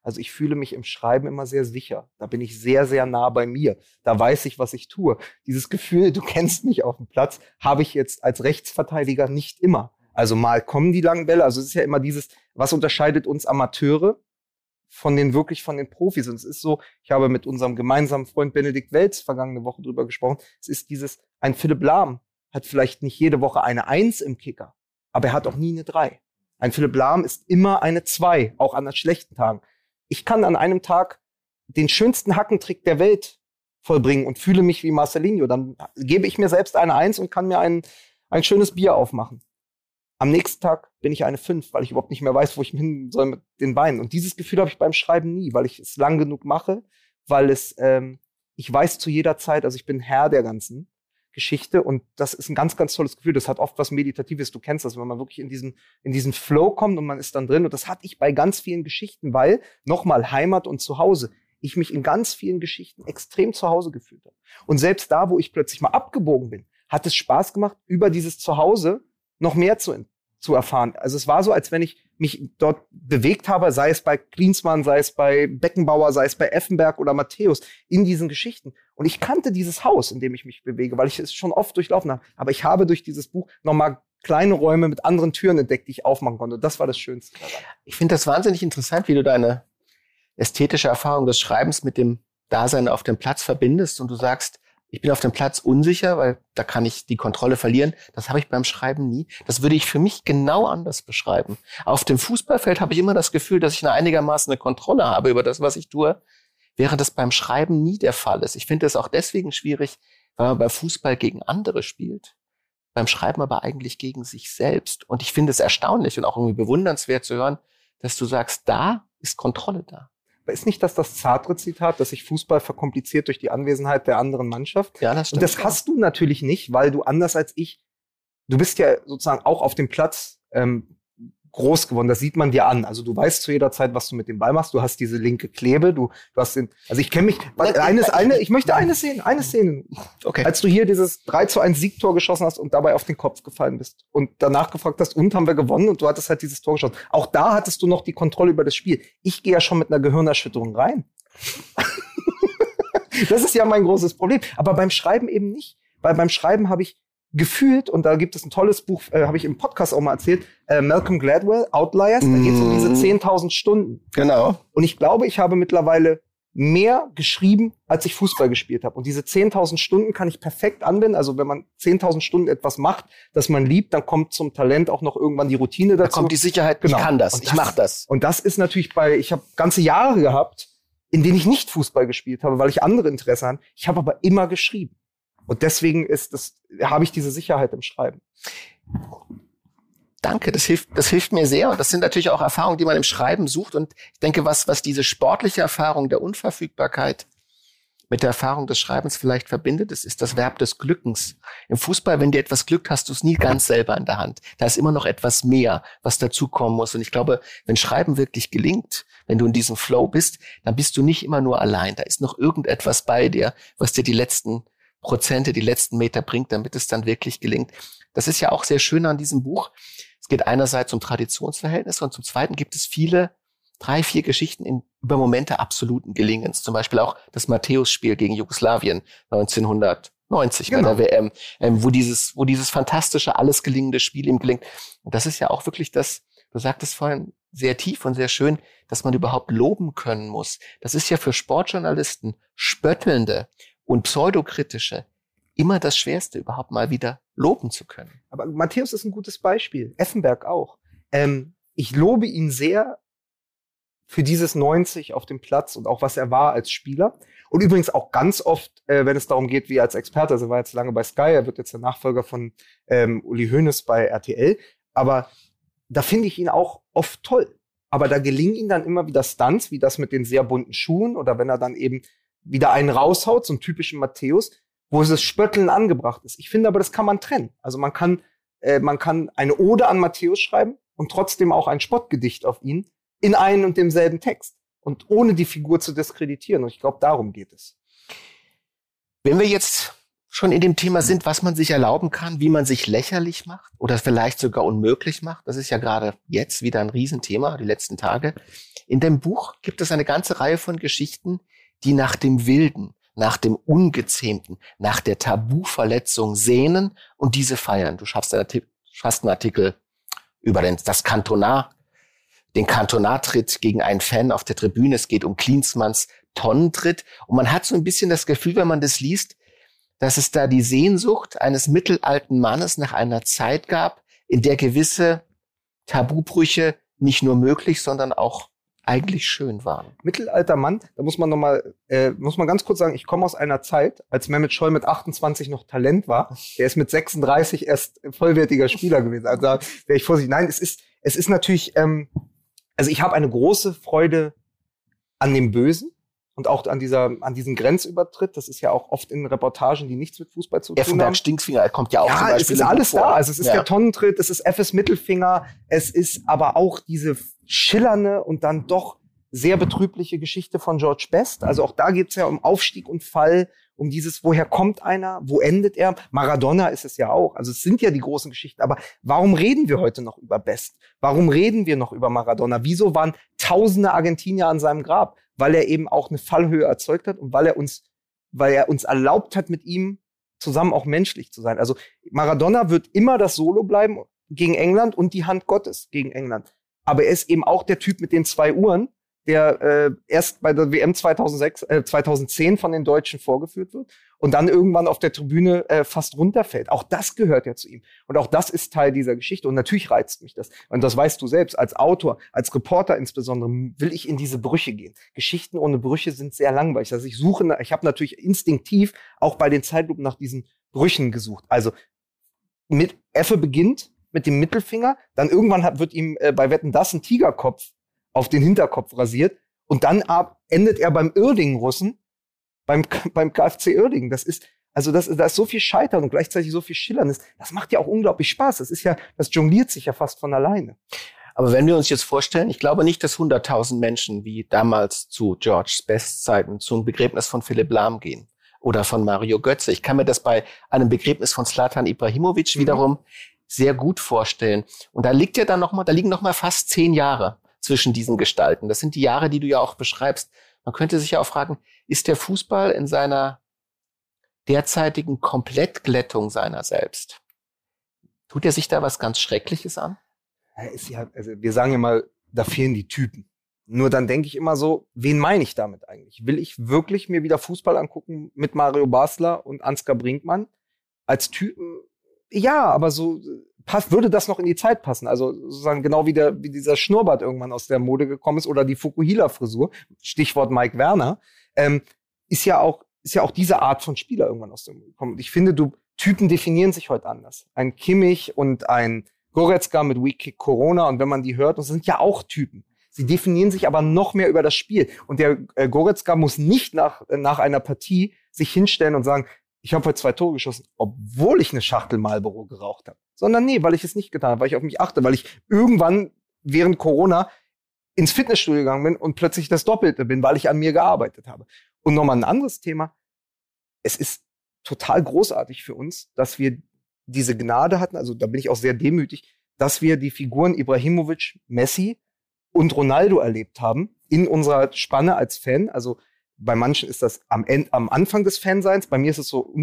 Also ich fühle mich im Schreiben immer sehr sicher. Da bin ich sehr, sehr nah bei mir. Da weiß ich, was ich tue. Dieses Gefühl, du kennst mich auf dem Platz, habe ich jetzt als Rechtsverteidiger nicht immer. Also mal kommen die langen Bälle. Also es ist ja immer dieses, was unterscheidet uns Amateure von den wirklich von den Profis. Und es ist so, ich habe mit unserem gemeinsamen Freund Benedikt Welz vergangene Woche drüber gesprochen. Es ist dieses, ein Philipp Lahm hat vielleicht nicht jede Woche eine Eins im Kicker, aber er hat auch nie eine Drei. Ein Philipp Lahm ist immer eine Zwei, auch an schlechten Tagen. Ich kann an einem Tag den schönsten Hackentrick der Welt vollbringen und fühle mich wie Marcelinho. Dann gebe ich mir selbst eine Eins und kann mir ein, ein schönes Bier aufmachen. Am nächsten Tag bin ich eine Fünf, weil ich überhaupt nicht mehr weiß, wo ich hin soll mit den Beinen. Und dieses Gefühl habe ich beim Schreiben nie, weil ich es lang genug mache, weil es, ähm, ich weiß zu jeder Zeit, also ich bin Herr der ganzen Geschichte und das ist ein ganz, ganz tolles Gefühl. Das hat oft was Meditatives. Du kennst das, wenn man wirklich in diesen, in diesen Flow kommt und man ist dann drin. Und das hatte ich bei ganz vielen Geschichten, weil nochmal Heimat und Zuhause ich mich in ganz vielen Geschichten extrem zu Hause gefühlt habe. Und selbst da, wo ich plötzlich mal abgebogen bin, hat es Spaß gemacht, über dieses Zuhause noch mehr zu, zu erfahren. Also es war so, als wenn ich mich dort bewegt habe, sei es bei Klinsmann, sei es bei Beckenbauer, sei es bei Effenberg oder Matthäus, in diesen Geschichten. Und ich kannte dieses Haus, in dem ich mich bewege, weil ich es schon oft durchlaufen habe. Aber ich habe durch dieses Buch nochmal kleine Räume mit anderen Türen entdeckt, die ich aufmachen konnte. Das war das Schönste. Ich finde das wahnsinnig interessant, wie du deine ästhetische Erfahrung des Schreibens mit dem Dasein auf dem Platz verbindest und du sagst, ich bin auf dem Platz unsicher, weil da kann ich die Kontrolle verlieren. Das habe ich beim Schreiben nie. Das würde ich für mich genau anders beschreiben. Auf dem Fußballfeld habe ich immer das Gefühl, dass ich eine einigermaßen eine Kontrolle habe über das, was ich tue, während das beim Schreiben nie der Fall ist. Ich finde es auch deswegen schwierig, weil man beim Fußball gegen andere spielt, beim Schreiben aber eigentlich gegen sich selbst. Und ich finde es erstaunlich und auch irgendwie bewundernswert zu hören, dass du sagst, da ist Kontrolle da. Ist nicht das das Zartre-Zitat, dass sich Fußball verkompliziert durch die Anwesenheit der anderen Mannschaft? Ja, das stimmt. Und das hast du natürlich nicht, weil du anders als ich, du bist ja sozusagen auch auf dem Platz ähm, groß geworden. Das sieht man dir an. Also du weißt zu jeder Zeit, was du mit dem Ball machst. Du hast diese linke Klebe. Du, du hast den, also ich kenne mich, eines, eine, ich möchte eine Szene, eine Szene. Okay. Als du hier dieses 3 zu 1 Siegtor geschossen hast und dabei auf den Kopf gefallen bist und danach gefragt hast, und haben wir gewonnen und du hattest halt dieses Tor geschossen. Auch da hattest du noch die Kontrolle über das Spiel. Ich gehe ja schon mit einer Gehirnerschütterung rein. das ist ja mein großes Problem. Aber beim Schreiben eben nicht. Weil beim Schreiben habe ich gefühlt, und da gibt es ein tolles Buch, äh, habe ich im Podcast auch mal erzählt, äh, Malcolm Gladwell, Outliers, mm. da geht es um diese 10.000 mhm. Stunden. Genau. Und ich glaube, ich habe mittlerweile mehr geschrieben, als ich Fußball gespielt habe. Und diese 10.000 Stunden kann ich perfekt anwenden. Also wenn man 10.000 Stunden etwas macht, das man liebt, dann kommt zum Talent auch noch irgendwann die Routine dazu. Da kommt die Sicherheit, genau. ich kann das, und ich mache das. Und das ist natürlich bei, ich habe ganze Jahre gehabt, in denen ich nicht Fußball gespielt habe, weil ich andere Interessen hatte. Ich habe aber immer geschrieben. Und deswegen ist das, habe ich diese Sicherheit im Schreiben. Danke, das hilft, das hilft mir sehr. Und das sind natürlich auch Erfahrungen, die man im Schreiben sucht. Und ich denke, was, was diese sportliche Erfahrung der Unverfügbarkeit mit der Erfahrung des Schreibens vielleicht verbindet, das ist das Verb des Glückens. Im Fußball, wenn dir etwas glückt, hast du es nie ganz selber in der Hand. Da ist immer noch etwas mehr, was dazukommen muss. Und ich glaube, wenn Schreiben wirklich gelingt, wenn du in diesem Flow bist, dann bist du nicht immer nur allein. Da ist noch irgendetwas bei dir, was dir die letzten Prozente, die letzten Meter bringt, damit es dann wirklich gelingt. Das ist ja auch sehr schön an diesem Buch. Es geht einerseits um Traditionsverhältnisse und zum Zweiten gibt es viele, drei, vier Geschichten in, über Momente absoluten Gelingens. Zum Beispiel auch das Matthäus-Spiel gegen Jugoslawien 1990 genau. bei der WM, ähm, wo dieses, wo dieses fantastische, alles gelingende Spiel ihm gelingt. Und das ist ja auch wirklich das, du sagtest vorhin sehr tief und sehr schön, dass man überhaupt loben können muss. Das ist ja für Sportjournalisten spöttelnde und pseudokritische immer das Schwerste, überhaupt mal wieder loben zu können. Aber Matthäus ist ein gutes Beispiel. Effenberg auch. Ähm, ich lobe ihn sehr für dieses 90 auf dem Platz und auch was er war als Spieler. Und übrigens auch ganz oft, äh, wenn es darum geht, wie er als Experte, also er war jetzt lange bei Sky, er wird jetzt der Nachfolger von ähm, Uli Hoeneß bei RTL. Aber da finde ich ihn auch oft toll. Aber da gelingen ihm dann immer wieder Stunts, wie das mit den sehr bunten Schuhen oder wenn er dann eben wieder einen raushaut, so einen typischen Matthäus, wo es das Spötteln angebracht ist. Ich finde aber, das kann man trennen. Also man kann, äh, man kann eine Ode an Matthäus schreiben und trotzdem auch ein Spottgedicht auf ihn in einem und demselben Text und ohne die Figur zu diskreditieren. Und ich glaube, darum geht es. Wenn wir jetzt schon in dem Thema sind, was man sich erlauben kann, wie man sich lächerlich macht oder vielleicht sogar unmöglich macht, das ist ja gerade jetzt wieder ein Riesenthema, die letzten Tage. In dem Buch gibt es eine ganze Reihe von Geschichten, die nach dem Wilden, nach dem Ungezähmten, nach der Tabuverletzung sehnen und diese feiern. Du schaffst einen Artikel, schaffst einen Artikel über den, das Kantonar, den Kantonartritt gegen einen Fan auf der Tribüne. Es geht um Klinsmanns Tonnentritt. Und man hat so ein bisschen das Gefühl, wenn man das liest, dass es da die Sehnsucht eines mittelalten Mannes nach einer Zeit gab, in der gewisse Tabubrüche nicht nur möglich, sondern auch eigentlich schön waren. Mittelalter Mann, da muss man noch mal, äh, muss man ganz kurz sagen, ich komme aus einer Zeit, als Mehmet Scholl mit 28 noch Talent war. Der ist mit 36 erst vollwertiger Spieler gewesen. Also da wäre ich vorsichtig. Nein, es ist, es ist natürlich, ähm, also ich habe eine große Freude an dem Bösen und auch an dieser, an diesem Grenzübertritt. Das ist ja auch oft in Reportagen, die nichts mit Fußball zu tun Effenberg haben. Stinkfinger kommt ja auch ja, zum Beispiel. es ist alles vor. da. Also es ist ja. der Tonnentritt, es ist FS Mittelfinger, es ist aber auch diese schillernde und dann doch sehr betrübliche Geschichte von George Best. Also auch da geht's ja um Aufstieg und Fall, um dieses, woher kommt einer, wo endet er? Maradona ist es ja auch. Also es sind ja die großen Geschichten. Aber warum reden wir heute noch über Best? Warum reden wir noch über Maradona? Wieso waren tausende Argentinier an seinem Grab? Weil er eben auch eine Fallhöhe erzeugt hat und weil er uns, weil er uns erlaubt hat, mit ihm zusammen auch menschlich zu sein. Also Maradona wird immer das Solo bleiben gegen England und die Hand Gottes gegen England aber er ist eben auch der Typ mit den zwei Uhren, der äh, erst bei der WM 2006, äh, 2010 von den Deutschen vorgeführt wird und dann irgendwann auf der Tribüne äh, fast runterfällt. Auch das gehört ja zu ihm. Und auch das ist Teil dieser Geschichte. Und natürlich reizt mich das. Und das weißt du selbst. Als Autor, als Reporter insbesondere, will ich in diese Brüche gehen. Geschichten ohne Brüche sind sehr langweilig. Also ich suche, ich habe natürlich instinktiv auch bei den Zeitlupen nach diesen Brüchen gesucht. Also mit Effe beginnt mit dem Mittelfinger, dann irgendwann hat, wird ihm äh, bei Wetten das ein Tigerkopf auf den Hinterkopf rasiert und dann ab, endet er beim Irdingen-Russen, beim, beim KFC Irdingen. Das ist, also das, da ist so viel Scheitern und gleichzeitig so viel Schillern. Das macht ja auch unglaublich Spaß. Das ist ja, das jongliert sich ja fast von alleine. Aber wenn wir uns jetzt vorstellen, ich glaube nicht, dass 100.000 Menschen wie damals zu Georges Bestzeiten zum Begräbnis von Philipp Lahm gehen oder von Mario Götze. Ich kann mir das bei einem Begräbnis von Slatan Ibrahimovic mhm. wiederum sehr gut vorstellen. Und da liegt ja dann noch mal, da liegen noch mal fast zehn Jahre zwischen diesen Gestalten. Das sind die Jahre, die du ja auch beschreibst. Man könnte sich ja auch fragen, ist der Fußball in seiner derzeitigen Komplettglättung seiner selbst, tut er sich da was ganz Schreckliches an? Ja, also wir sagen ja mal, da fehlen die Typen. Nur dann denke ich immer so, wen meine ich damit eigentlich? Will ich wirklich mir wieder Fußball angucken mit Mario Basler und Ansgar Brinkmann als Typen? Ja, aber so passt, würde das noch in die Zeit passen? Also sozusagen genau wie, der, wie dieser Schnurrbart irgendwann aus der Mode gekommen ist oder die Fukuhila-Frisur, Stichwort Mike Werner, ähm, ist ja auch ist ja auch diese Art von Spieler irgendwann aus der Mode gekommen. Und ich finde, du Typen definieren sich heute anders. Ein Kimmich und ein Goretzka mit Weak Corona und wenn man die hört, das sind ja auch Typen. Sie definieren sich aber noch mehr über das Spiel. Und der äh, Goretzka muss nicht nach, äh, nach einer Partie sich hinstellen und sagen, ich habe heute zwei Tore geschossen, obwohl ich eine Schachtel Marlboro geraucht habe. Sondern nee, weil ich es nicht getan habe, weil ich auf mich achte, weil ich irgendwann während Corona ins Fitnessstudio gegangen bin und plötzlich das Doppelte bin, weil ich an mir gearbeitet habe. Und nochmal ein anderes Thema. Es ist total großartig für uns, dass wir diese Gnade hatten, also da bin ich auch sehr demütig, dass wir die Figuren Ibrahimovic, Messi und Ronaldo erlebt haben in unserer Spanne als Fan. Also bei manchen ist das am, End, am Anfang des Fanseins, bei mir ist es so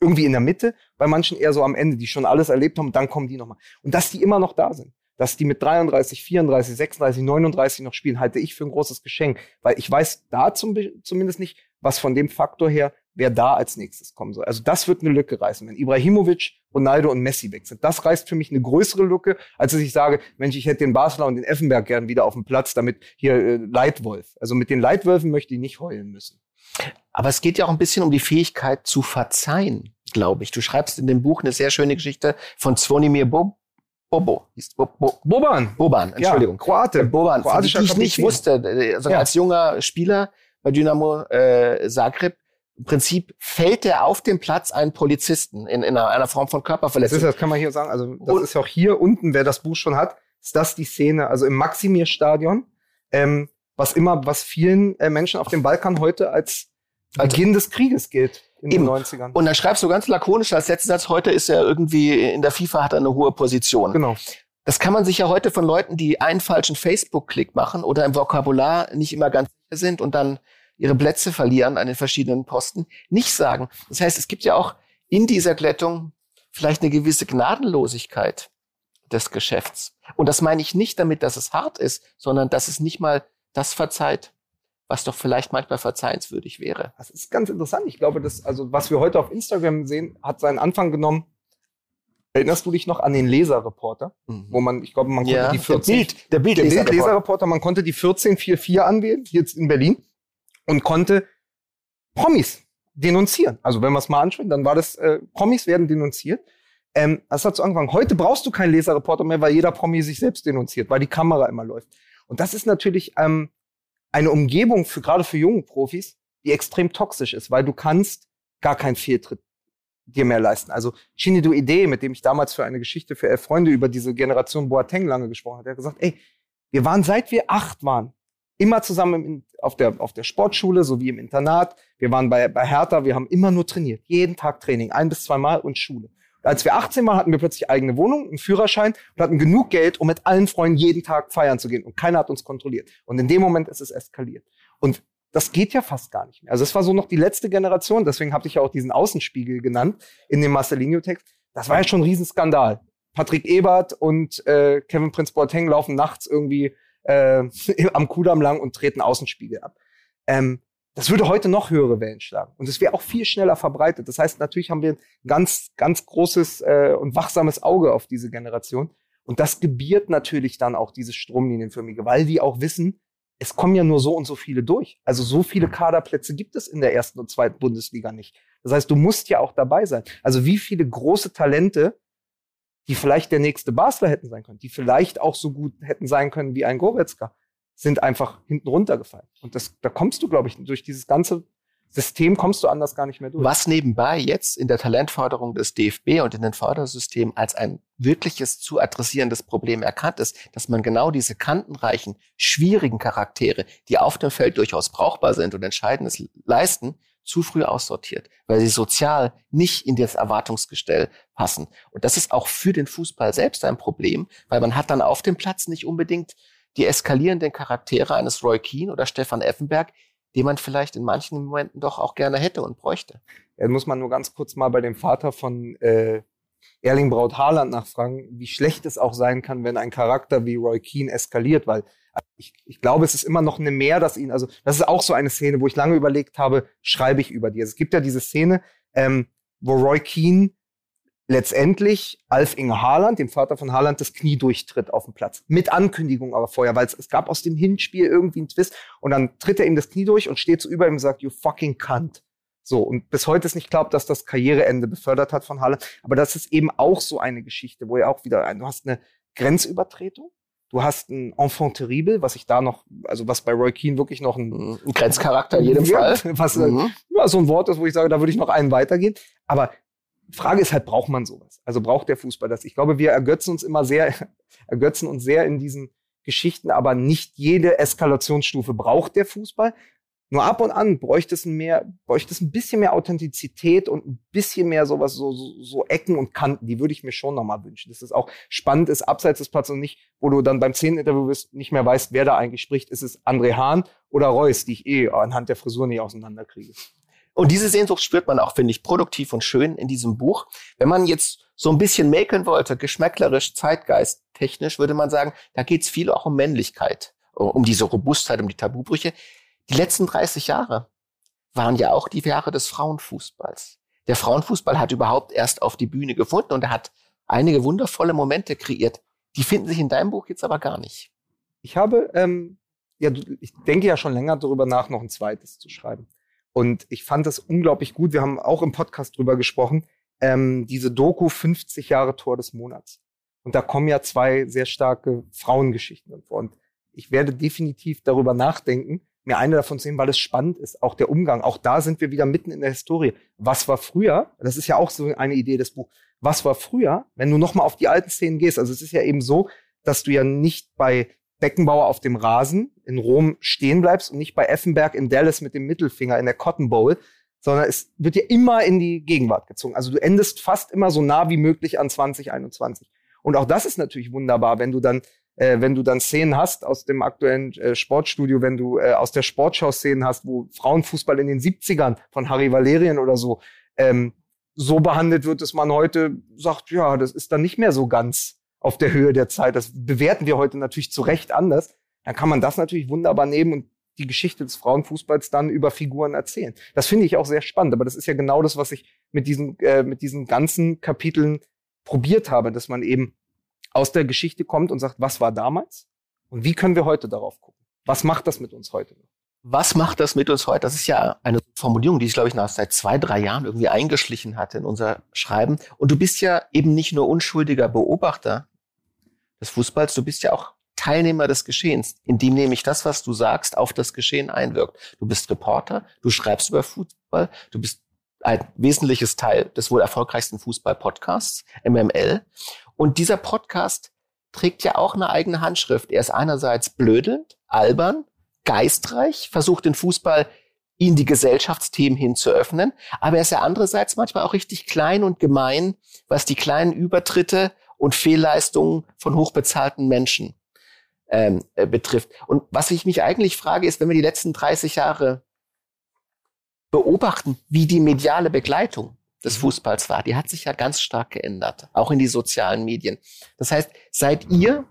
irgendwie in der Mitte, bei manchen eher so am Ende, die schon alles erlebt haben dann kommen die nochmal. Und dass die immer noch da sind, dass die mit 33, 34, 36, 39 noch spielen, halte ich für ein großes Geschenk, weil ich weiß da zum, zumindest nicht, was von dem Faktor her wer da als nächstes kommen soll. Also das wird eine Lücke reißen. Wenn Ibrahimovic, Ronaldo und Messi weg sind, das reißt für mich eine größere Lücke, als dass ich sage, Mensch, ich hätte den Basler und den Effenberg gern wieder auf dem Platz, damit hier äh, Leitwolf. Also mit den Leitwölfen möchte ich nicht heulen müssen. Aber es geht ja auch ein bisschen um die Fähigkeit zu verzeihen, glaube ich. Du schreibst in dem Buch eine sehr schöne Geschichte von Zvonimir Bob Bobo. Bo Bo Boban. Boban, Entschuldigung. Ja, Kroate. Boban, die ich nicht wusste. Also ja. als junger Spieler bei Dynamo äh, Zagreb im Prinzip fällt er auf dem Platz einen Polizisten in, in einer, einer Form von Körperverletzung. Das, ist, das kann man hier sagen. Also das Und, ist auch hier unten, wer das Buch schon hat, ist das die Szene. Also im Maximir-Stadion, ähm, was immer, was vielen äh, Menschen auf dem Balkan heute als Beginn des Krieges gilt in Eben. den 90ern. Und dann schreibst du ganz lakonisch als letzten Satz, heute ist er irgendwie in der FIFA hat er eine hohe Position. Genau. Das kann man sich ja heute von Leuten, die einen falschen Facebook-Klick machen oder im Vokabular nicht immer ganz sicher sind und dann ihre Plätze verlieren an den verschiedenen Posten, nicht sagen. Das heißt, es gibt ja auch in dieser Glättung vielleicht eine gewisse Gnadenlosigkeit des Geschäfts. Und das meine ich nicht damit, dass es hart ist, sondern dass es nicht mal das verzeiht, was doch vielleicht manchmal verzeihenswürdig wäre. Das ist ganz interessant. Ich glaube, dass, also, was wir heute auf Instagram sehen, hat seinen Anfang genommen. Erinnerst du dich noch an den Leserreporter? Mhm. Wo man, ich glaube, man konnte ja, die 14, der Bild, der Bild, der Bild Leserreporter, man konnte die 1444 anwählen, jetzt in Berlin und konnte Promis denunzieren. Also wenn wir es mal anschauen, dann war das, äh, Promis werden denunziert. Ähm, das hat so angefangen. Heute brauchst du keinen Leserreporter mehr, weil jeder Promi sich selbst denunziert, weil die Kamera immer läuft. Und das ist natürlich ähm, eine Umgebung für gerade für junge Profis, die extrem toxisch ist, weil du kannst gar keinen Fehltritt dir mehr leisten. Also Chinidu Idee, mit dem ich damals für eine Geschichte für elf Freunde über diese Generation Boateng lange gesprochen habe, der hat gesagt, ey, wir waren seit wir acht waren, immer zusammen im, auf, der, auf der Sportschule sowie im Internat. Wir waren bei, bei Hertha, wir haben immer nur trainiert. Jeden Tag Training, ein bis zweimal und Schule. Als wir 18 waren, hatten wir plötzlich eigene Wohnung, einen Führerschein und hatten genug Geld, um mit allen Freunden jeden Tag feiern zu gehen. Und keiner hat uns kontrolliert. Und in dem Moment ist es eskaliert. Und das geht ja fast gar nicht mehr. Also es war so noch die letzte Generation, deswegen habe ich ja auch diesen Außenspiegel genannt in dem Marcelinho-Text. Das war ja schon ein Riesenskandal. Patrick Ebert und äh, Kevin Prince Boateng laufen nachts irgendwie äh, am Kudamm lang und treten Außenspiegel ab. Ähm, das würde heute noch höhere Wellen schlagen. Und es wäre auch viel schneller verbreitet. Das heißt, natürlich haben wir ein ganz, ganz großes äh, und wachsames Auge auf diese Generation. Und das gebiert natürlich dann auch diese Stromlinienförmige, weil die auch wissen, es kommen ja nur so und so viele durch. Also so viele Kaderplätze gibt es in der ersten und zweiten Bundesliga nicht. Das heißt, du musst ja auch dabei sein. Also wie viele große Talente die vielleicht der nächste Basler hätten sein können, die vielleicht auch so gut hätten sein können wie ein Goretzka, sind einfach hinten runtergefallen. Und das, da kommst du, glaube ich, durch dieses ganze System kommst du anders gar nicht mehr durch. Was nebenbei jetzt in der Talentförderung des DFB und in den Fördersystemen als ein wirkliches zu adressierendes Problem erkannt ist, dass man genau diese kantenreichen, schwierigen Charaktere, die auf dem Feld durchaus brauchbar sind und Entscheidendes leisten, zu früh aussortiert, weil sie sozial nicht in das Erwartungsgestell passen. Und das ist auch für den Fußball selbst ein Problem, weil man hat dann auf dem Platz nicht unbedingt die eskalierenden Charaktere eines Roy Keane oder Stefan Effenberg, den man vielleicht in manchen Momenten doch auch gerne hätte und bräuchte. Ja, muss man nur ganz kurz mal bei dem Vater von äh, Erling Braut Haaland nachfragen, wie schlecht es auch sein kann, wenn ein Charakter wie Roy Keane eskaliert, weil ich, ich glaube, es ist immer noch eine mehr, dass ihn, also das ist auch so eine Szene, wo ich lange überlegt habe, schreibe ich über die. Also es gibt ja diese Szene, ähm, wo Roy Keane letztendlich Alf Inge Haaland, dem Vater von Haaland, das Knie durchtritt auf dem Platz. Mit Ankündigung aber vorher, weil es, es gab aus dem Hinspiel irgendwie einen Twist und dann tritt er ihm das Knie durch und steht so über ihm und sagt, you fucking cunt. So, und bis heute ist nicht klar, dass das Karriereende befördert hat von Haaland. Aber das ist eben auch so eine Geschichte, wo er auch wieder, du hast eine Grenzübertretung, du hast ein Enfant terrible, was ich da noch, also was bei Roy Keane wirklich noch ein, mhm. ein Grenzcharakter in jedem Fall. Was mhm. ja, so ein Wort ist, wo ich sage, da würde ich noch einen weitergehen. Aber Frage ist halt, braucht man sowas? Also braucht der Fußball das? Ich glaube, wir ergötzen uns immer sehr, ergötzen uns sehr in diesen Geschichten, aber nicht jede Eskalationsstufe braucht der Fußball. Nur ab und an bräuchte es mehr, bräuchte es ein bisschen mehr Authentizität und ein bisschen mehr sowas, so, so, so Ecken und Kanten. Die würde ich mir schon nochmal wünschen. Dass es auch spannend ist, abseits des Platzes und nicht, wo du dann beim zehnten Interview bist, nicht mehr weißt, wer da eigentlich spricht. Ist es André Hahn oder Reus, die ich eh anhand der Frisur nicht auseinanderkriege. Und diese Sehnsucht spürt man auch, finde ich, produktiv und schön in diesem Buch. Wenn man jetzt so ein bisschen mäkeln wollte, geschmäcklerisch, zeitgeist, technisch, würde man sagen, da geht es viel auch um Männlichkeit, um diese Robustheit, um die Tabubrüche. Die letzten 30 Jahre waren ja auch die Jahre des Frauenfußballs. Der Frauenfußball hat überhaupt erst auf die Bühne gefunden und er hat einige wundervolle Momente kreiert. Die finden sich in deinem Buch jetzt aber gar nicht. Ich habe, ähm, ja, ich denke ja schon länger darüber nach, noch ein zweites zu schreiben. Und ich fand das unglaublich gut. Wir haben auch im Podcast drüber gesprochen. Ähm, diese Doku 50 Jahre Tor des Monats. Und da kommen ja zwei sehr starke Frauengeschichten vor. Und ich werde definitiv darüber nachdenken, mir eine davon zu nehmen, weil es spannend ist. Auch der Umgang. Auch da sind wir wieder mitten in der Historie. Was war früher? Das ist ja auch so eine Idee des Buchs. Was war früher, wenn du nochmal auf die alten Szenen gehst? Also es ist ja eben so, dass du ja nicht bei Beckenbauer auf dem Rasen in Rom stehen bleibst und nicht bei Effenberg in Dallas mit dem Mittelfinger in der Cotton Bowl, sondern es wird ja immer in die Gegenwart gezogen. Also du endest fast immer so nah wie möglich an 2021. Und auch das ist natürlich wunderbar, wenn du dann äh, wenn du dann Szenen hast aus dem aktuellen äh, Sportstudio, wenn du äh, aus der Sportschau Szenen hast, wo Frauenfußball in den 70ern von Harry Valerien oder so ähm, so behandelt wird, dass man heute sagt, ja, das ist dann nicht mehr so ganz auf der Höhe der Zeit. Das bewerten wir heute natürlich zu Recht anders. Dann kann man das natürlich wunderbar nehmen und die Geschichte des Frauenfußballs dann über Figuren erzählen. Das finde ich auch sehr spannend, aber das ist ja genau das, was ich mit diesen, äh, mit diesen ganzen Kapiteln probiert habe, dass man eben aus der Geschichte kommt und sagt, was war damals und wie können wir heute darauf gucken? Was macht das mit uns heute? Was macht das mit uns heute? Das ist ja eine Formulierung, die ich, glaube ich, nach seit zwei, drei Jahren irgendwie eingeschlichen hatte in unser Schreiben. Und du bist ja eben nicht nur unschuldiger Beobachter des Fußballs, du bist ja auch Teilnehmer des Geschehens, indem nämlich das, was du sagst, auf das Geschehen einwirkt. Du bist Reporter, du schreibst über Fußball, du bist ein wesentliches Teil des wohl erfolgreichsten Fußball-Podcasts, MML. Und dieser Podcast trägt ja auch eine eigene Handschrift. Er ist einerseits blödelnd, albern, geistreich, versucht den Fußball in die Gesellschaftsthemen hin zu öffnen, aber er ist ja andererseits manchmal auch richtig klein und gemein, was die kleinen Übertritte und Fehlleistungen von hochbezahlten Menschen ähm, äh, betrifft. Und was ich mich eigentlich frage, ist, wenn wir die letzten 30 Jahre beobachten, wie die mediale Begleitung des mhm. Fußballs war, die hat sich ja ganz stark geändert, auch in die sozialen Medien. Das heißt, seid ihr,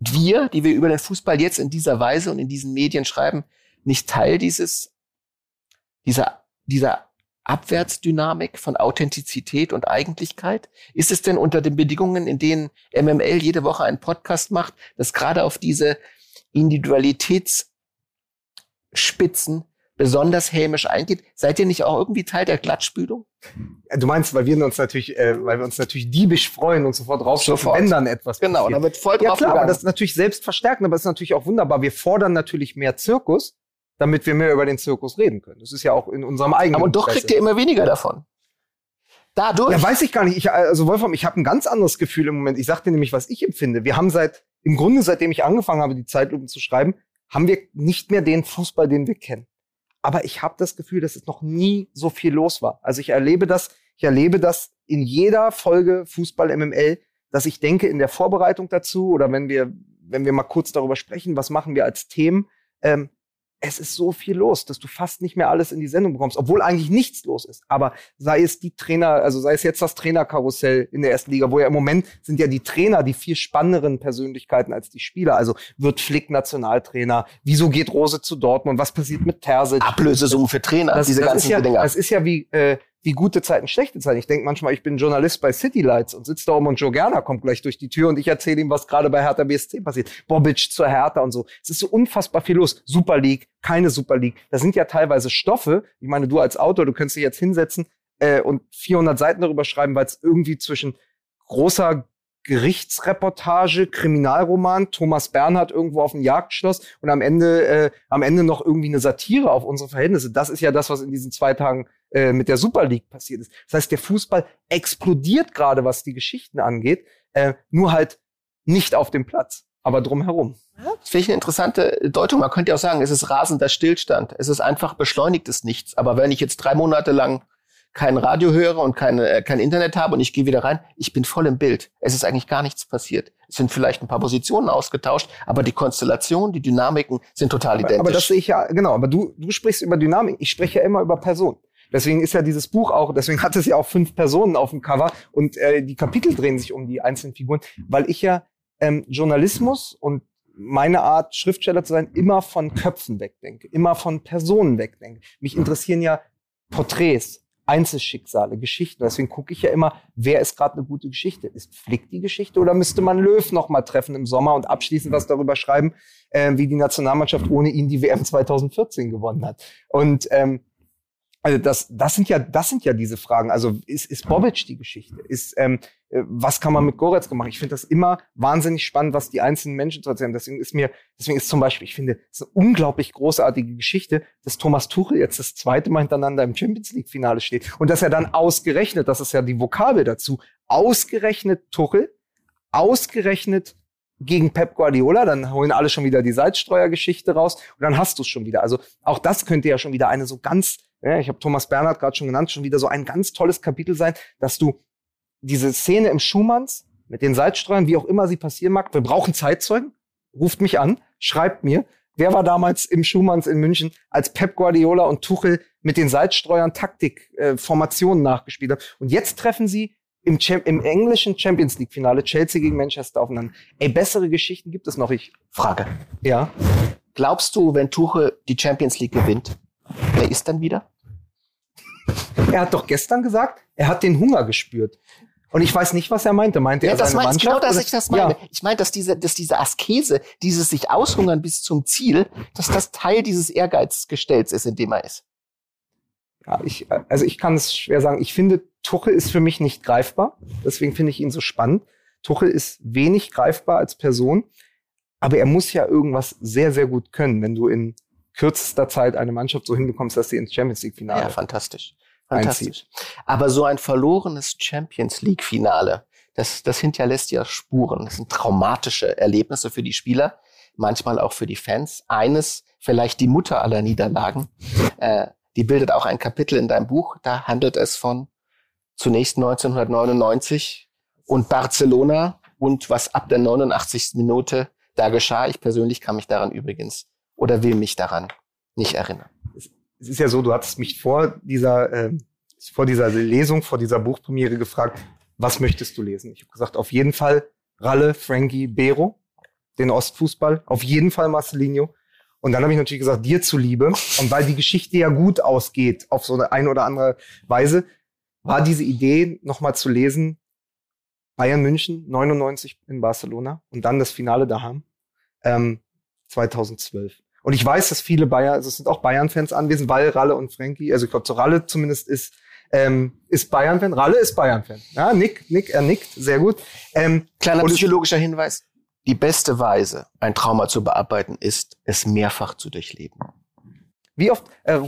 wir, die wir über den Fußball jetzt in dieser Weise und in diesen Medien schreiben, nicht Teil dieses, dieser, dieser Abwärtsdynamik von Authentizität und Eigentlichkeit? Ist es denn unter den Bedingungen, in denen MML jede Woche einen Podcast macht, das gerade auf diese Individualitätsspitzen besonders hämisch eingeht, seid ihr nicht auch irgendwie Teil der Glattspülung? Du meinst, weil wir uns natürlich, äh, weil wir uns natürlich diebisch freuen und sofort rausschlafen, wenn dann etwas Genau, passiert. da wird voll ja, klar, aber das ist natürlich selbst verstärken, aber es ist natürlich auch wunderbar. Wir fordern natürlich mehr Zirkus, damit wir mehr über den Zirkus reden können. Das ist ja auch in unserem eigenen Aber und doch kriegt ihr immer weniger davon. Dadurch. Ja, weiß ich gar nicht. Ich, also Wolfram, ich habe ein ganz anderes Gefühl im Moment. Ich sagte nämlich, was ich empfinde. Wir haben seit, im Grunde, seitdem ich angefangen habe, die Zeitlupen zu schreiben, haben wir nicht mehr den Fußball, den wir kennen aber ich habe das Gefühl, dass es noch nie so viel los war. Also ich erlebe das, ich erlebe das in jeder Folge Fußball MML, dass ich denke, in der Vorbereitung dazu oder wenn wir, wenn wir mal kurz darüber sprechen, was machen wir als Themen, ähm, es ist so viel los, dass du fast nicht mehr alles in die Sendung bekommst, obwohl eigentlich nichts los ist. Aber sei es die Trainer, also sei es jetzt das Trainerkarussell in der ersten Liga, wo ja im Moment sind ja die Trainer die viel spannenderen Persönlichkeiten als die Spieler. Also wird Flick Nationaltrainer? Wieso geht Rose zu Dortmund? Was passiert mit Terzic? Ablösesumme für Trainer, das, diese das ganzen ja, Dinger. Das ist ja wie, äh, wie gute Zeiten, schlechte Zeiten. Ich denke manchmal, ich bin Journalist bei City Lights und sitze da oben und Joe Gerner kommt gleich durch die Tür und ich erzähle ihm, was gerade bei Hertha BSC passiert. Bobic zur Hertha und so. Es ist so unfassbar viel los. Super League, keine Super League. Das sind ja teilweise Stoffe. Ich meine, du als Autor, du könntest dich jetzt hinsetzen äh, und 400 Seiten darüber schreiben, weil es irgendwie zwischen großer Gerichtsreportage, Kriminalroman, Thomas Bernhard irgendwo auf dem Jagdschloss und am Ende, äh, am Ende noch irgendwie eine Satire auf unsere Verhältnisse. Das ist ja das, was in diesen zwei Tagen äh, mit der Super League passiert ist. Das heißt, der Fußball explodiert gerade, was die Geschichten angeht, äh, nur halt nicht auf dem Platz, aber drumherum. Das finde ich eine interessante Deutung. Man könnte ja auch sagen, es ist rasender Stillstand. Es ist einfach beschleunigtes Nichts. Aber wenn ich jetzt drei Monate lang kein Radio höre und keine, äh, kein Internet habe und ich gehe wieder rein, ich bin voll im Bild. Es ist eigentlich gar nichts passiert. Es sind vielleicht ein paar Positionen ausgetauscht, aber die Konstellation, die Dynamiken sind total identisch. Aber das sehe ich ja, genau, aber du, du sprichst über Dynamik, ich spreche ja immer über Personen. Deswegen ist ja dieses Buch auch, deswegen hat es ja auch fünf Personen auf dem Cover und äh, die Kapitel drehen sich um die einzelnen Figuren, weil ich ja ähm, Journalismus und meine Art, Schriftsteller zu sein, immer von Köpfen wegdenke, immer von Personen wegdenke. Mich interessieren ja Porträts, Einzelschicksale, Geschichten. Deswegen gucke ich ja immer, wer ist gerade eine gute Geschichte? Ist Flick die Geschichte oder müsste man Löw noch mal treffen im Sommer und abschließend was darüber schreiben, äh, wie die Nationalmannschaft ohne ihn die WM 2014 gewonnen hat? Und ähm, also das, das sind ja, das sind ja diese Fragen. Also ist, ist Bobic die Geschichte? Ist, ähm, äh, was kann man mit Goretzka machen? Ich finde das immer wahnsinnig spannend, was die einzelnen Menschen zu erzählen. Deswegen ist mir, deswegen ist zum Beispiel, ich finde, es ist eine unglaublich großartige Geschichte, dass Thomas Tuchel jetzt das zweite Mal hintereinander im Champions League Finale steht und dass er dann ausgerechnet, das ist ja die Vokabel dazu, ausgerechnet Tuchel, ausgerechnet gegen Pep Guardiola, dann holen alle schon wieder die Salzstreuergeschichte raus und dann hast du es schon wieder. Also auch das könnte ja schon wieder eine so ganz ja, ich habe Thomas Bernhard gerade schon genannt, schon wieder so ein ganz tolles Kapitel sein, dass du diese Szene im Schumanns mit den Salzstreuern, wie auch immer sie passieren mag, wir brauchen Zeitzeugen, ruft mich an, schreibt mir, wer war damals im Schumanns in München, als Pep Guardiola und Tuchel mit den Salzstreuern Taktik, äh, Formationen nachgespielt haben. Und jetzt treffen sie im, im englischen Champions League Finale Chelsea gegen Manchester aufeinander. Ey, bessere Geschichten gibt es noch. Ich Frage. Ja. Glaubst du, wenn Tuchel die Champions League gewinnt, wer ist dann wieder? Er hat doch gestern gesagt, er hat den Hunger gespürt. Und ich weiß nicht, was er meinte. Meinte ja, er das seine Mannschaft? Genau, dass ich das meine. Ja. Ich meine, dass diese, dass diese Askese, dieses sich aushungern bis zum Ziel, dass das Teil dieses Ehrgeizgestells ist, in dem er ist. Ja, ich, also ich kann es schwer sagen. Ich finde, Tuchel ist für mich nicht greifbar. Deswegen finde ich ihn so spannend. Tuchel ist wenig greifbar als Person. Aber er muss ja irgendwas sehr, sehr gut können, wenn du in kürzester Zeit eine Mannschaft so hinbekommst, dass sie ins Champions League Finale. Ja, fantastisch. Fantastisch. Einzieht. Aber so ein verlorenes Champions League Finale, das, das hinterlässt ja Spuren. Das sind traumatische Erlebnisse für die Spieler, manchmal auch für die Fans. Eines, vielleicht die Mutter aller Niederlagen, äh, die bildet auch ein Kapitel in deinem Buch. Da handelt es von zunächst 1999 und Barcelona und was ab der 89. Minute da geschah. Ich persönlich kann mich daran übrigens oder will mich daran nicht erinnern. Es ist ja so, du hattest mich vor dieser, äh, vor dieser Lesung, vor dieser Buchpremiere gefragt, was möchtest du lesen? Ich habe gesagt, auf jeden Fall Ralle, Frankie, Bero, den Ostfußball, auf jeden Fall Marcelinho. Und dann habe ich natürlich gesagt, dir zuliebe. Und weil die Geschichte ja gut ausgeht, auf so eine ein oder andere Weise, war diese Idee, nochmal zu lesen, Bayern München, 99 in Barcelona und dann das Finale daheim, ähm, 2012. Und ich weiß, dass viele Bayern, also es sind auch Bayern-Fans anwesend, weil Ralle und Frankie, also ich glaube, zu Ralle zumindest ist, ähm, ist Bayern-Fan. Ralle ist Bayern-Fan. Ja, Nick, Nick, er nickt, sehr gut. Ähm, Kleiner psychologischer Hinweis. Die beste Weise, ein Trauma zu bearbeiten, ist, es mehrfach zu durchleben. Wie oft, äh,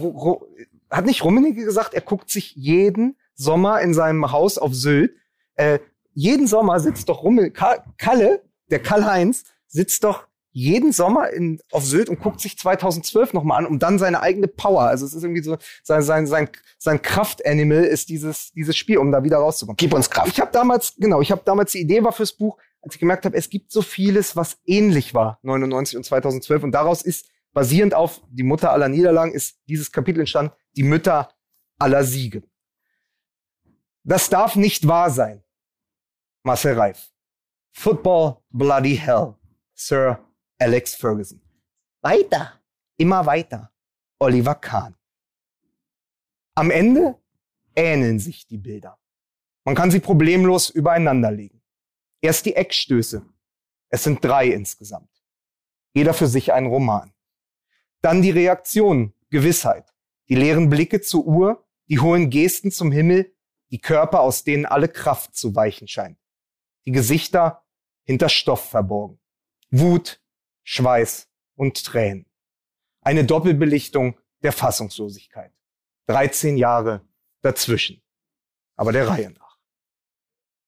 hat nicht Rummenigge gesagt, er guckt sich jeden Sommer in seinem Haus auf Sylt, äh, jeden Sommer sitzt doch Rummel, Kalle, der Karl-Heinz, sitzt doch jeden Sommer in, auf Sylt und guckt sich 2012 nochmal an, um dann seine eigene Power. Also es ist irgendwie so, sein, sein, sein, sein Kraftanimal ist dieses, dieses Spiel, um da wieder rauszukommen. Gib uns Kraft. Ich habe damals, genau, ich habe damals die Idee war fürs Buch, als ich gemerkt habe, es gibt so vieles, was ähnlich war 99 und 2012 und daraus ist basierend auf die Mutter aller Niederlagen ist dieses Kapitel entstanden, die Mütter aller Siege. Das darf nicht wahr sein. Marcel Reif. Football bloody hell. Sir Alex Ferguson. Weiter. Immer weiter. Oliver Kahn. Am Ende ähneln sich die Bilder. Man kann sie problemlos übereinander legen. Erst die Eckstöße. Es sind drei insgesamt. Jeder für sich ein Roman. Dann die Reaktion, Gewissheit. Die leeren Blicke zur Uhr, die hohen Gesten zum Himmel, die Körper, aus denen alle Kraft zu weichen scheint. Die Gesichter hinter Stoff verborgen. Wut, Schweiß und Tränen. Eine Doppelbelichtung der Fassungslosigkeit. 13 Jahre dazwischen. Aber der Reihe nach.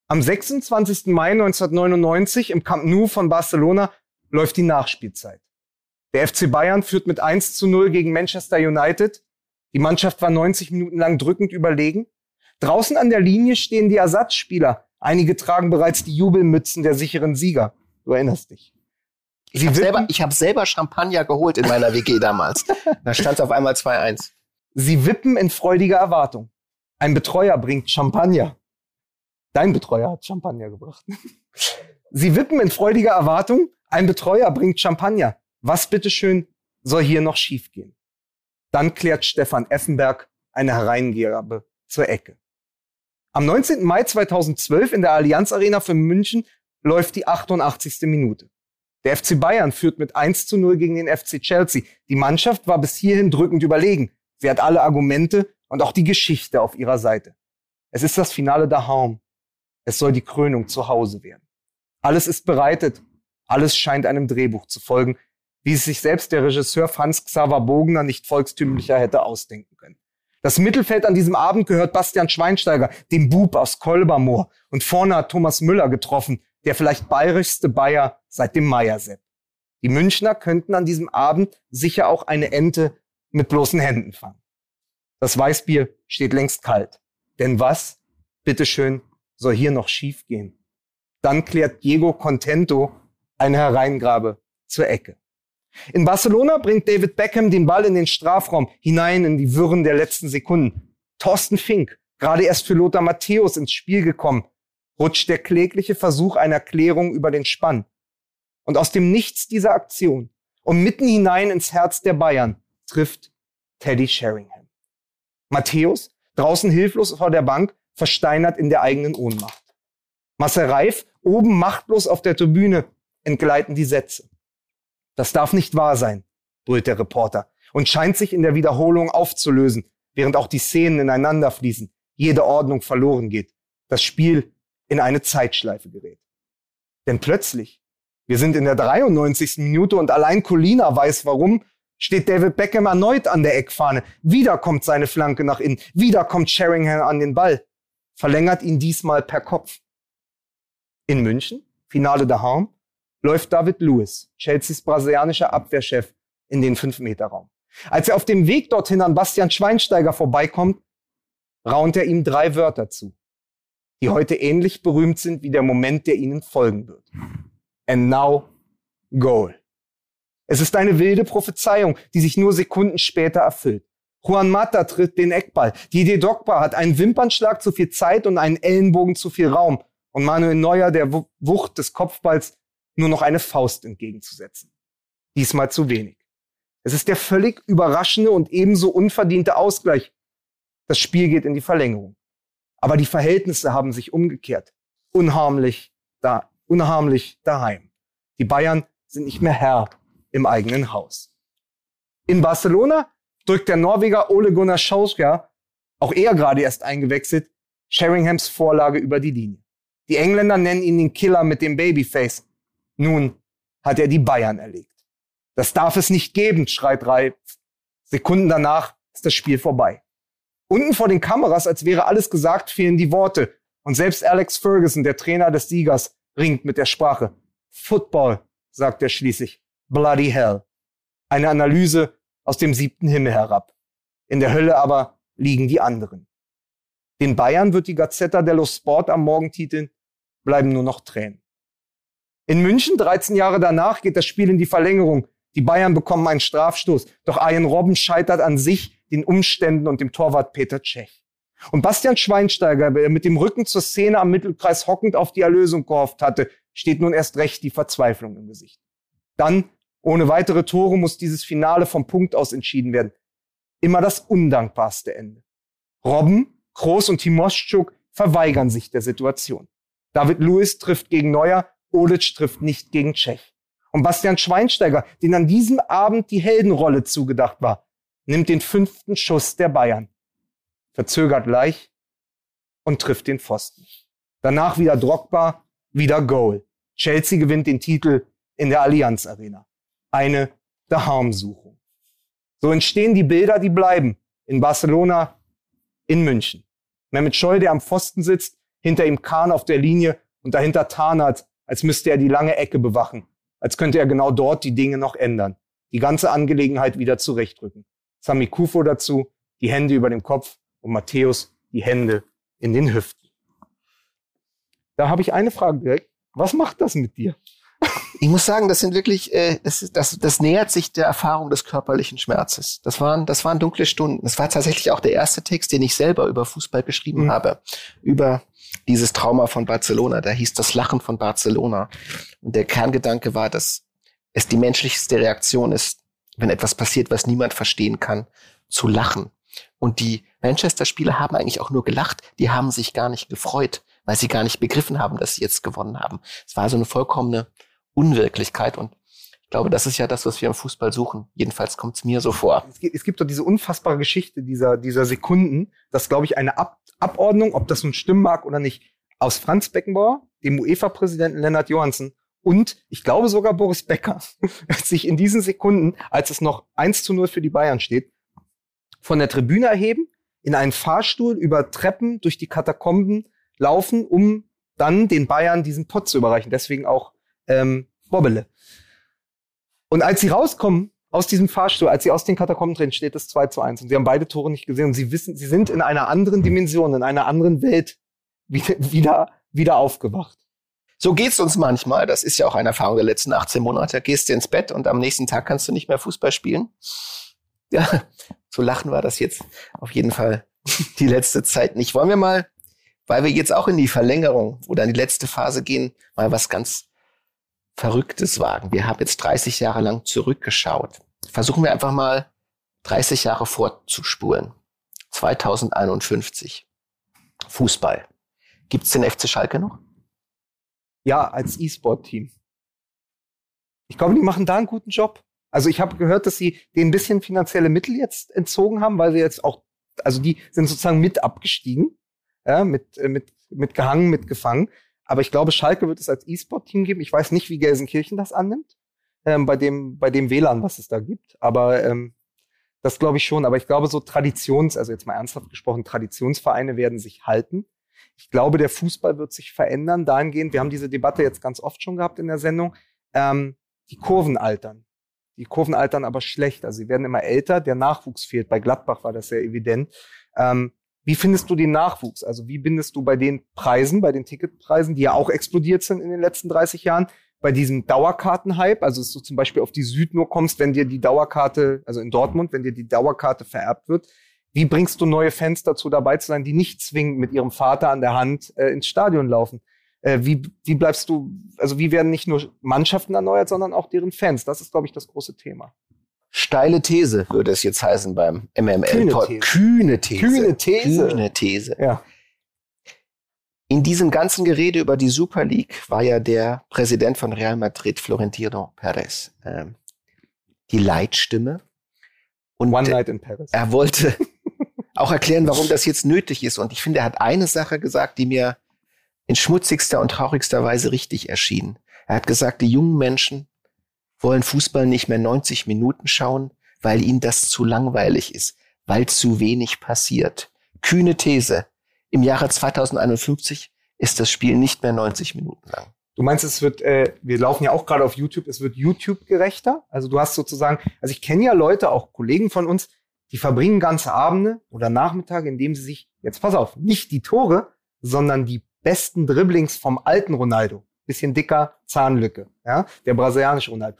Am 26. Mai 1999 im Camp Nou von Barcelona läuft die Nachspielzeit. Der FC Bayern führt mit 1 zu 0 gegen Manchester United. Die Mannschaft war 90 Minuten lang drückend überlegen. Draußen an der Linie stehen die Ersatzspieler. Einige tragen bereits die Jubelmützen der sicheren Sieger. Du erinnerst dich. Ich habe selber, ich hab selber Champagner geholt in meiner WG damals. da stand es auf einmal 2-1. Sie wippen in freudiger Erwartung. Ein Betreuer bringt Champagner. Dein Betreuer hat Champagner gebracht. Sie wippen in freudiger Erwartung. Ein Betreuer bringt Champagner. Was bitteschön soll hier noch schiefgehen? Dann klärt Stefan Effenberg eine Hereingabe zur Ecke. Am 19. Mai 2012 in der Allianz Arena für München läuft die 88. Minute. Der FC Bayern führt mit 1 zu 0 gegen den FC Chelsea. Die Mannschaft war bis hierhin drückend überlegen. Sie hat alle Argumente und auch die Geschichte auf ihrer Seite. Es ist das Finale daheim. Es soll die Krönung zu Hause werden. Alles ist bereitet. Alles scheint einem Drehbuch zu folgen wie es sich selbst der Regisseur Franz Xaver Bogner nicht volkstümlicher hätte ausdenken können. Das Mittelfeld an diesem Abend gehört Bastian Schweinsteiger, dem Bub aus Kolbermoor. Und vorne hat Thomas Müller getroffen, der vielleicht bayerischste Bayer seit dem Meiersepp. Die Münchner könnten an diesem Abend sicher auch eine Ente mit bloßen Händen fangen. Das Weißbier steht längst kalt. Denn was, bitteschön, soll hier noch schiefgehen? Dann klärt Diego Contento eine Hereingrabe zur Ecke. In Barcelona bringt David Beckham den Ball in den Strafraum hinein in die Wirren der letzten Sekunden. Thorsten Fink, gerade erst für Lothar Matthäus ins Spiel gekommen, rutscht der klägliche Versuch einer Klärung über den Spann. Und aus dem Nichts dieser Aktion und mitten hinein ins Herz der Bayern trifft Teddy Sheringham. Matthäus, draußen hilflos vor der Bank, versteinert in der eigenen Ohnmacht. Marcel Reif, oben machtlos auf der Tribüne, entgleiten die Sätze. Das darf nicht wahr sein, brüllt der Reporter und scheint sich in der Wiederholung aufzulösen, während auch die Szenen ineinander fließen, jede Ordnung verloren geht, das Spiel in eine Zeitschleife gerät. Denn plötzlich, wir sind in der 93. Minute und allein Colina weiß warum, steht David Beckham erneut an der Eckfahne. Wieder kommt seine Flanke nach innen, wieder kommt Sheringham an den Ball, verlängert ihn diesmal per Kopf. In München, Finale daheim, läuft David Lewis, Chelseas brasilianischer Abwehrchef, in den 5-Meter-Raum. Als er auf dem Weg dorthin an Bastian Schweinsteiger vorbeikommt, raunt er ihm drei Wörter zu, die heute ähnlich berühmt sind wie der Moment, der ihnen folgen wird. And now, goal. Es ist eine wilde Prophezeiung, die sich nur Sekunden später erfüllt. Juan Mata tritt den Eckball. Didier Dogba hat einen Wimpernschlag zu viel Zeit und einen Ellenbogen zu viel Raum. Und Manuel Neuer, der Wucht des Kopfballs, nur noch eine Faust entgegenzusetzen. Diesmal zu wenig. Es ist der völlig überraschende und ebenso unverdiente Ausgleich. Das Spiel geht in die Verlängerung. Aber die Verhältnisse haben sich umgekehrt. Unharmlich da, unharmlich daheim. Die Bayern sind nicht mehr Herr im eigenen Haus. In Barcelona drückt der Norweger Ole Gunnar Solskjaer, auch er gerade erst eingewechselt, Sheringhams Vorlage über die Linie. Die Engländer nennen ihn den Killer mit dem Babyface. Nun hat er die Bayern erlegt. Das darf es nicht geben, schreit Reif. Sekunden danach ist das Spiel vorbei. Unten vor den Kameras, als wäre alles gesagt, fehlen die Worte. Und selbst Alex Ferguson, der Trainer des Siegers, ringt mit der Sprache. Football, sagt er schließlich. Bloody hell. Eine Analyse aus dem siebten Himmel herab. In der Hölle aber liegen die anderen. Den Bayern wird die Gazzetta dello Sport am Morgen titeln, bleiben nur noch Tränen. In München, 13 Jahre danach, geht das Spiel in die Verlängerung. Die Bayern bekommen einen Strafstoß. Doch Arjen Robben scheitert an sich, den Umständen und dem Torwart Peter Tschech. Und Bastian Schweinsteiger, der mit dem Rücken zur Szene am Mittelkreis hockend auf die Erlösung gehofft hatte, steht nun erst recht die Verzweiflung im Gesicht. Dann, ohne weitere Tore, muss dieses Finale vom Punkt aus entschieden werden. Immer das undankbarste Ende. Robben, Kroos und Timoschuk verweigern sich der Situation. David Lewis trifft gegen Neuer, Olic trifft nicht gegen Tschech. Und Bastian Schweinsteiger, den an diesem Abend die Heldenrolle zugedacht war, nimmt den fünften Schuss der Bayern, verzögert leicht und trifft den Pfosten. Danach wieder Drogba, wieder Goal. Chelsea gewinnt den Titel in der Allianz Arena. Eine Daheimsuchung. So entstehen die Bilder, die bleiben. In Barcelona, in München. Mehmet Scholl, der am Pfosten sitzt, hinter ihm Kahn auf der Linie und dahinter Tarnat, als müsste er die lange Ecke bewachen, als könnte er genau dort die Dinge noch ändern, die ganze Angelegenheit wieder zurechtrücken. Sami Kufo dazu, die Hände über dem Kopf und Matthäus die Hände in den Hüften. Da habe ich eine Frage direkt. Was macht das mit dir? Ich muss sagen, das sind wirklich, äh, das, ist, das, das nähert sich der Erfahrung des körperlichen Schmerzes. Das waren, das waren dunkle Stunden. Das war tatsächlich auch der erste Text, den ich selber über Fußball geschrieben mhm. habe. Über dieses Trauma von Barcelona. Da hieß das Lachen von Barcelona. Und der Kerngedanke war, dass es die menschlichste Reaktion ist, wenn etwas passiert, was niemand verstehen kann, zu lachen. Und die Manchester-Spieler haben eigentlich auch nur gelacht. Die haben sich gar nicht gefreut, weil sie gar nicht begriffen haben, dass sie jetzt gewonnen haben. Es war so eine vollkommene Unwirklichkeit und ich glaube, das ist ja das, was wir im Fußball suchen. Jedenfalls kommt es mir so vor. Es gibt, es gibt doch diese unfassbare Geschichte dieser, dieser Sekunden, dass, glaube ich, eine Ab Abordnung, ob das nun stimmen mag oder nicht, aus Franz Beckenbauer, dem UEFA-Präsidenten Lennart Johansen und ich glaube sogar Boris Becker sich in diesen Sekunden, als es noch 1 zu 0 für die Bayern steht, von der Tribüne erheben, in einen Fahrstuhl über Treppen durch die Katakomben laufen, um dann den Bayern diesen Pott zu überreichen. Deswegen auch ähm, Bobbele. Und als sie rauskommen aus diesem Fahrstuhl, als sie aus den Katakomben drin, steht es 2 zu 1. Und sie haben beide Tore nicht gesehen. Und sie wissen, sie sind in einer anderen Dimension, in einer anderen Welt wieder, wieder aufgewacht. So geht's uns manchmal. Das ist ja auch eine Erfahrung der letzten 18 Monate. Gehst du ins Bett und am nächsten Tag kannst du nicht mehr Fußball spielen. Ja, so lachen war das jetzt auf jeden Fall die letzte Zeit nicht. Wollen wir mal, weil wir jetzt auch in die Verlängerung oder in die letzte Phase gehen, mal was ganz Verrücktes wagen. Wir haben jetzt 30 Jahre lang zurückgeschaut. Versuchen wir einfach mal 30 Jahre vorzuspulen. 2051. Fußball. Gibt's den FC Schalke noch? Ja, als E-Sport-Team. Ich glaube, die machen da einen guten Job. Also ich habe gehört, dass sie denen ein bisschen finanzielle Mittel jetzt entzogen haben, weil sie jetzt auch, also die sind sozusagen mit abgestiegen, ja, mit, äh, mit, mit gehangen, mit gefangen. Aber ich glaube, Schalke wird es als E-Sport-Team geben. Ich weiß nicht, wie Gelsenkirchen das annimmt, ähm, bei dem, bei dem WLAN, was es da gibt. Aber ähm, das glaube ich schon. Aber ich glaube, so Traditions, also jetzt mal ernsthaft gesprochen, Traditionsvereine werden sich halten. Ich glaube, der Fußball wird sich verändern dahingehend. Wir haben diese Debatte jetzt ganz oft schon gehabt in der Sendung. Ähm, die Kurven altern. Die Kurven altern aber schlecht. Also sie werden immer älter. Der Nachwuchs fehlt. Bei Gladbach war das sehr evident. Ähm, wie findest du den Nachwuchs? Also wie bindest du bei den Preisen, bei den Ticketpreisen, die ja auch explodiert sind in den letzten 30 Jahren, bei diesem Dauerkartenhype, also dass du zum Beispiel auf die Süd nur kommst, wenn dir die Dauerkarte, also in Dortmund, wenn dir die Dauerkarte vererbt wird, wie bringst du neue Fans dazu dabei zu sein, die nicht zwingend mit ihrem Vater an der Hand äh, ins Stadion laufen? Äh, wie, wie bleibst du, also wie werden nicht nur Mannschaften erneuert, sondern auch deren Fans? Das ist, glaube ich, das große Thema. Steile These würde es jetzt heißen beim MML. Kühne These. Kühne These. Kühne These. Kühne These. Ja. In diesem ganzen Gerede über die Super League war ja der Präsident von Real Madrid, Florentino Perez, ähm, die Leitstimme. Und One Night in Paris. Er wollte auch erklären, warum das jetzt nötig ist. Und ich finde, er hat eine Sache gesagt, die mir in schmutzigster und traurigster Weise richtig erschien. Er hat gesagt, die jungen Menschen wollen Fußball nicht mehr 90 Minuten schauen, weil ihnen das zu langweilig ist, weil zu wenig passiert. Kühne These. Im Jahre 2051 ist das Spiel nicht mehr 90 Minuten lang. Du meinst, es wird, äh, wir laufen ja auch gerade auf YouTube, es wird YouTube gerechter? Also du hast sozusagen, also ich kenne ja Leute, auch Kollegen von uns, die verbringen ganze Abende oder Nachmittage, indem sie sich, jetzt pass auf, nicht die Tore, sondern die besten Dribblings vom alten Ronaldo bisschen dicker, Zahnlücke, ja, der brasilianische Ronaldo.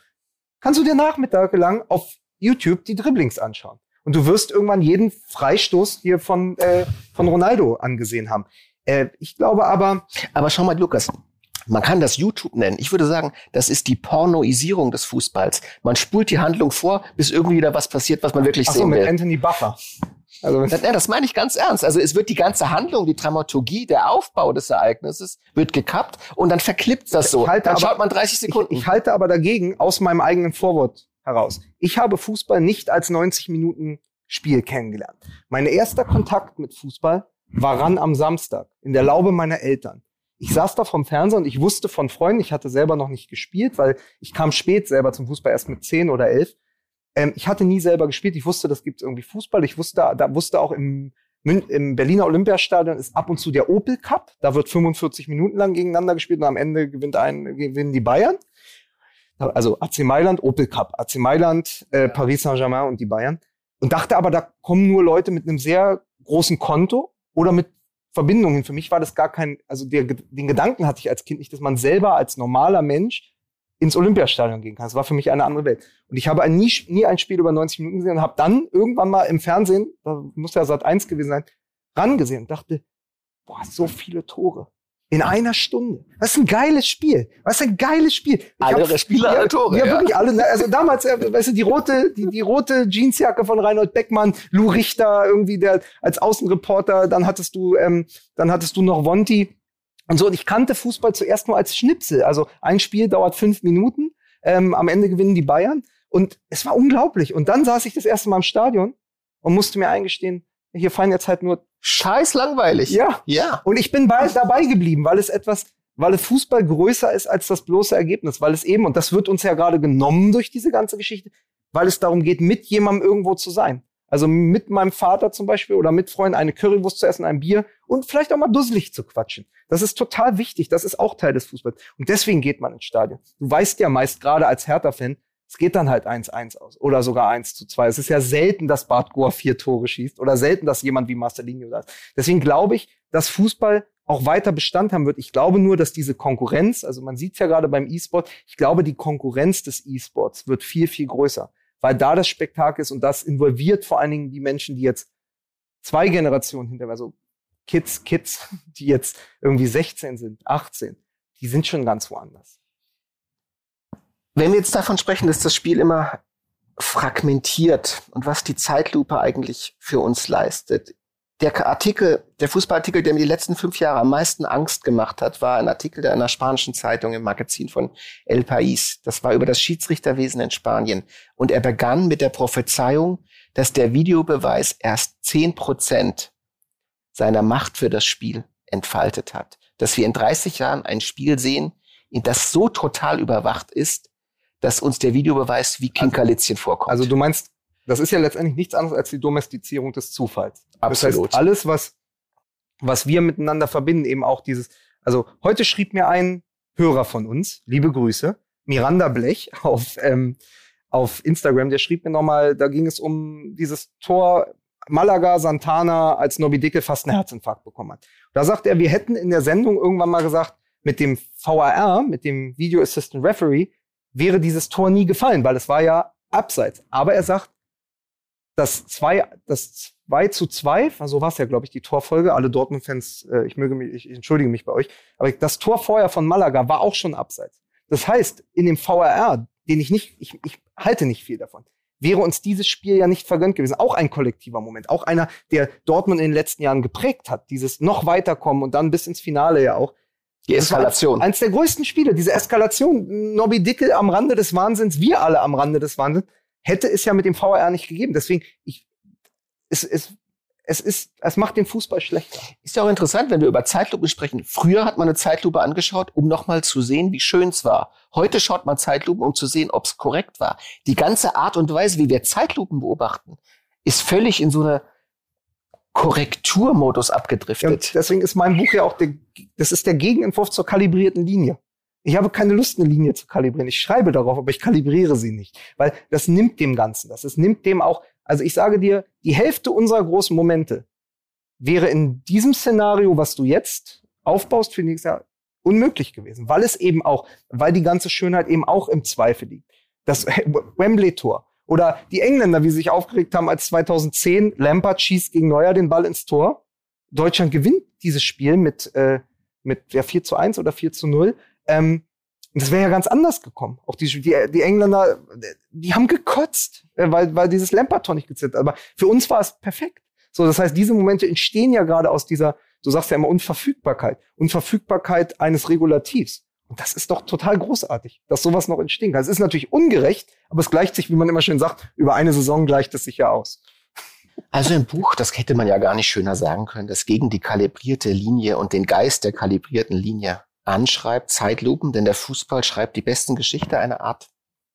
Kannst du dir nachmittagelang auf YouTube die Dribblings anschauen. Und du wirst irgendwann jeden Freistoß hier von, äh, von Ronaldo angesehen haben. Äh, ich glaube aber. Aber schau mal, Lukas, man kann das YouTube nennen. Ich würde sagen, das ist die Pornoisierung des Fußballs. Man spult die Handlung vor, bis irgendwie wieder was passiert, was man wirklich Ach so, sehen mit will. Anthony Buffer. Also das, das meine ich ganz ernst. Also es wird die ganze Handlung, die Dramaturgie, der Aufbau des Ereignisses wird gekappt und dann verklippt das so. dann aber, schaut man 30 Sekunden. Ich, ich halte aber dagegen aus meinem eigenen Vorwort heraus. Ich habe Fußball nicht als 90 Minuten Spiel kennengelernt. Mein erster Kontakt mit Fußball war ran am Samstag in der Laube meiner Eltern. Ich saß da vom Fernseher und ich wusste von Freunden, ich hatte selber noch nicht gespielt, weil ich kam spät selber zum Fußball erst mit 10 oder 11. Ähm, ich hatte nie selber gespielt. Ich wusste, das gibt irgendwie Fußball. Ich wusste, da wusste auch im, im Berliner Olympiastadion ist ab und zu der Opel Cup. Da wird 45 Minuten lang gegeneinander gespielt und am Ende gewinnt ein, gewinnen die Bayern also AC Mailand, Opel Cup, AC Mailand, äh, Paris Saint-Germain und die Bayern. Und dachte aber, da kommen nur Leute mit einem sehr großen Konto oder mit Verbindungen. Für mich war das gar kein, also der, den Gedanken hatte ich als Kind nicht, dass man selber als normaler Mensch ins Olympiastadion gehen kann. Das war für mich eine andere Welt. Und ich habe nie, nie ein Spiel über 90 Minuten gesehen und habe dann irgendwann mal im Fernsehen, da muss ja Sat 1 gewesen sein, rangesehen und dachte, boah, so viele Tore. In einer Stunde. Was ein geiles Spiel. Was ein geiles Spiel. Ich alle hab, Spieler, alle Tore. Ja, ja, wirklich alle. Ne? Also damals, weißt du, die rote, die, die rote Jeansjacke von Reinhold Beckmann, Lou Richter irgendwie der als Außenreporter. Dann hattest du, ähm, dann hattest du noch Vonti und so. Und ich kannte Fußball zuerst nur als Schnipsel. Also ein Spiel dauert fünf Minuten. Ähm, am Ende gewinnen die Bayern. Und es war unglaublich. Und dann saß ich das erste Mal im Stadion und musste mir eingestehen, hier fallen jetzt halt nur scheiß langweilig. Ja. Ja. Und ich bin bei, dabei geblieben, weil es etwas, weil es Fußball größer ist als das bloße Ergebnis, weil es eben, und das wird uns ja gerade genommen durch diese ganze Geschichte, weil es darum geht, mit jemandem irgendwo zu sein. Also mit meinem Vater zum Beispiel oder mit Freunden eine Currywurst zu essen, ein Bier und vielleicht auch mal dusselig zu quatschen. Das ist total wichtig. Das ist auch Teil des Fußballs. Und deswegen geht man ins Stadion. Du weißt ja meist gerade als Hertha-Fan, es geht dann halt 1-1 aus oder sogar 1 zu 2. Es ist ja selten, dass Bart Goa vier Tore schießt oder selten, dass jemand wie Marcelinho das. Deswegen glaube ich, dass Fußball auch weiter Bestand haben wird. Ich glaube nur, dass diese Konkurrenz, also man sieht es ja gerade beim E-Sport, ich glaube, die Konkurrenz des E-Sports wird viel, viel größer, weil da das Spektakel ist und das involviert vor allen Dingen die Menschen, die jetzt zwei Generationen hinter, also Kids, Kids, die jetzt irgendwie 16 sind, 18, die sind schon ganz woanders. Wenn wir jetzt davon sprechen, dass das Spiel immer fragmentiert und was die Zeitlupe eigentlich für uns leistet. Der Artikel, der Fußballartikel, der mir die letzten fünf Jahre am meisten Angst gemacht hat, war ein Artikel einer spanischen Zeitung im Magazin von El País. Das war über das Schiedsrichterwesen in Spanien. Und er begann mit der Prophezeiung, dass der Videobeweis erst zehn Prozent seiner Macht für das Spiel entfaltet hat. Dass wir in 30 Jahren ein Spiel sehen, in das so total überwacht ist, dass uns der Videobeweis wie Kinkerlitzchen vorkommt. Also du meinst, das ist ja letztendlich nichts anderes als die Domestizierung des Zufalls. Absolut. Das heißt, alles, was, was wir miteinander verbinden, eben auch dieses, also heute schrieb mir ein Hörer von uns, liebe Grüße, Miranda Blech auf, ähm, auf Instagram, der schrieb mir nochmal, da ging es um dieses Tor Malaga Santana, als Nobby Dicke fast einen Herzinfarkt bekommen hat. Da sagt er, wir hätten in der Sendung irgendwann mal gesagt, mit dem VAR, mit dem Video Assistant Referee, wäre dieses Tor nie gefallen, weil es war ja abseits. Aber er sagt, das 2 das 2 zu 2, also war es ja, glaube ich, die Torfolge. Alle Dortmund-Fans, äh, ich möge mich, ich entschuldige mich bei euch, aber das Tor vorher von Malaga war auch schon abseits. Das heißt, in dem VRR, den ich nicht, ich, ich halte nicht viel davon, wäre uns dieses Spiel ja nicht vergönnt gewesen. Auch ein kollektiver Moment, auch einer, der Dortmund in den letzten Jahren geprägt hat. Dieses noch weiterkommen und dann bis ins Finale ja auch. Die Eskalation. Eins der größten Spiele, diese Eskalation. Nobby Dickel am Rande des Wahnsinns, wir alle am Rande des Wahnsinns, hätte es ja mit dem VR nicht gegeben. Deswegen, ich, es, es, es ist, es macht den Fußball schlechter. Ist ja auch interessant, wenn wir über Zeitlupe sprechen. Früher hat man eine Zeitlupe angeschaut, um nochmal zu sehen, wie schön es war. Heute schaut man Zeitlupen, um zu sehen, ob es korrekt war. Die ganze Art und Weise, wie wir Zeitlupen beobachten, ist völlig in so eine Korrekturmodus abgedriftet. Ja, deswegen ist mein Buch ja auch der, das ist der Gegenentwurf zur kalibrierten Linie. Ich habe keine Lust, eine Linie zu kalibrieren. Ich schreibe darauf, aber ich kalibriere sie nicht. Weil das nimmt dem Ganzen das. Es nimmt dem auch, also ich sage dir, die Hälfte unserer großen Momente wäre in diesem Szenario, was du jetzt aufbaust für nächstes Jahr, unmöglich gewesen, weil es eben auch, weil die ganze Schönheit eben auch im Zweifel liegt. Das Wembley-Tor oder die Engländer, wie sie sich aufgeregt haben, als 2010 Lampard schießt gegen Neuer den Ball ins Tor. Deutschland gewinnt dieses Spiel mit, äh, mit ja, 4 zu 1 oder 4 zu 0. Ähm, das wäre ja ganz anders gekommen. Auch die, die, die Engländer, die haben gekotzt, äh, weil, weil dieses Lampard-Tor nicht gezählt hat. Aber für uns war es perfekt. So, das heißt, diese Momente entstehen ja gerade aus dieser, du sagst ja immer Unverfügbarkeit, Unverfügbarkeit eines Regulativs. Und das ist doch total großartig, dass sowas noch entstehen kann. Es ist natürlich ungerecht, aber es gleicht sich, wie man immer schön sagt, über eine Saison gleicht es sich ja aus. Also im Buch, das hätte man ja gar nicht schöner sagen können, das gegen die kalibrierte Linie und den Geist der kalibrierten Linie anschreibt, Zeitlupen, denn der Fußball schreibt die besten Geschichte, eine Art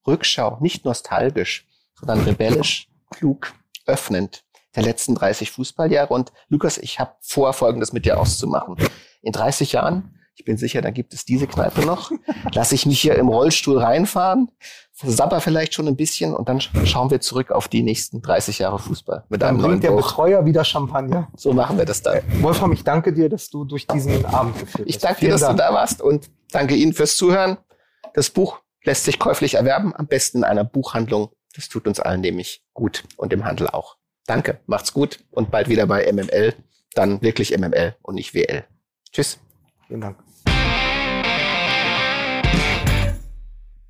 Rückschau, nicht nostalgisch, sondern rebellisch, klug, öffnend der letzten 30 Fußballjahre. Und Lukas, ich habe vor, Folgendes mit dir auszumachen. In 30 Jahren, ich bin sicher, da gibt es diese Kneipe noch, lasse ich mich hier im Rollstuhl reinfahren, sabber vielleicht schon ein bisschen und dann schauen wir zurück auf die nächsten 30 Jahre Fußball mit dann einem neuen der Buch. Betreuer wieder Champagner. So machen wir das dann. Äh, Wolfram, ich danke dir, dass du durch diesen Abend geführt hast. Ich danke dir, dass Dank. du da warst und danke Ihnen fürs Zuhören. Das Buch lässt sich käuflich erwerben, am besten in einer Buchhandlung. Das tut uns allen nämlich gut und im Handel auch. Danke, macht's gut und bald wieder bei MML. Dann wirklich MML und nicht WL. Tschüss. Vielen Dank.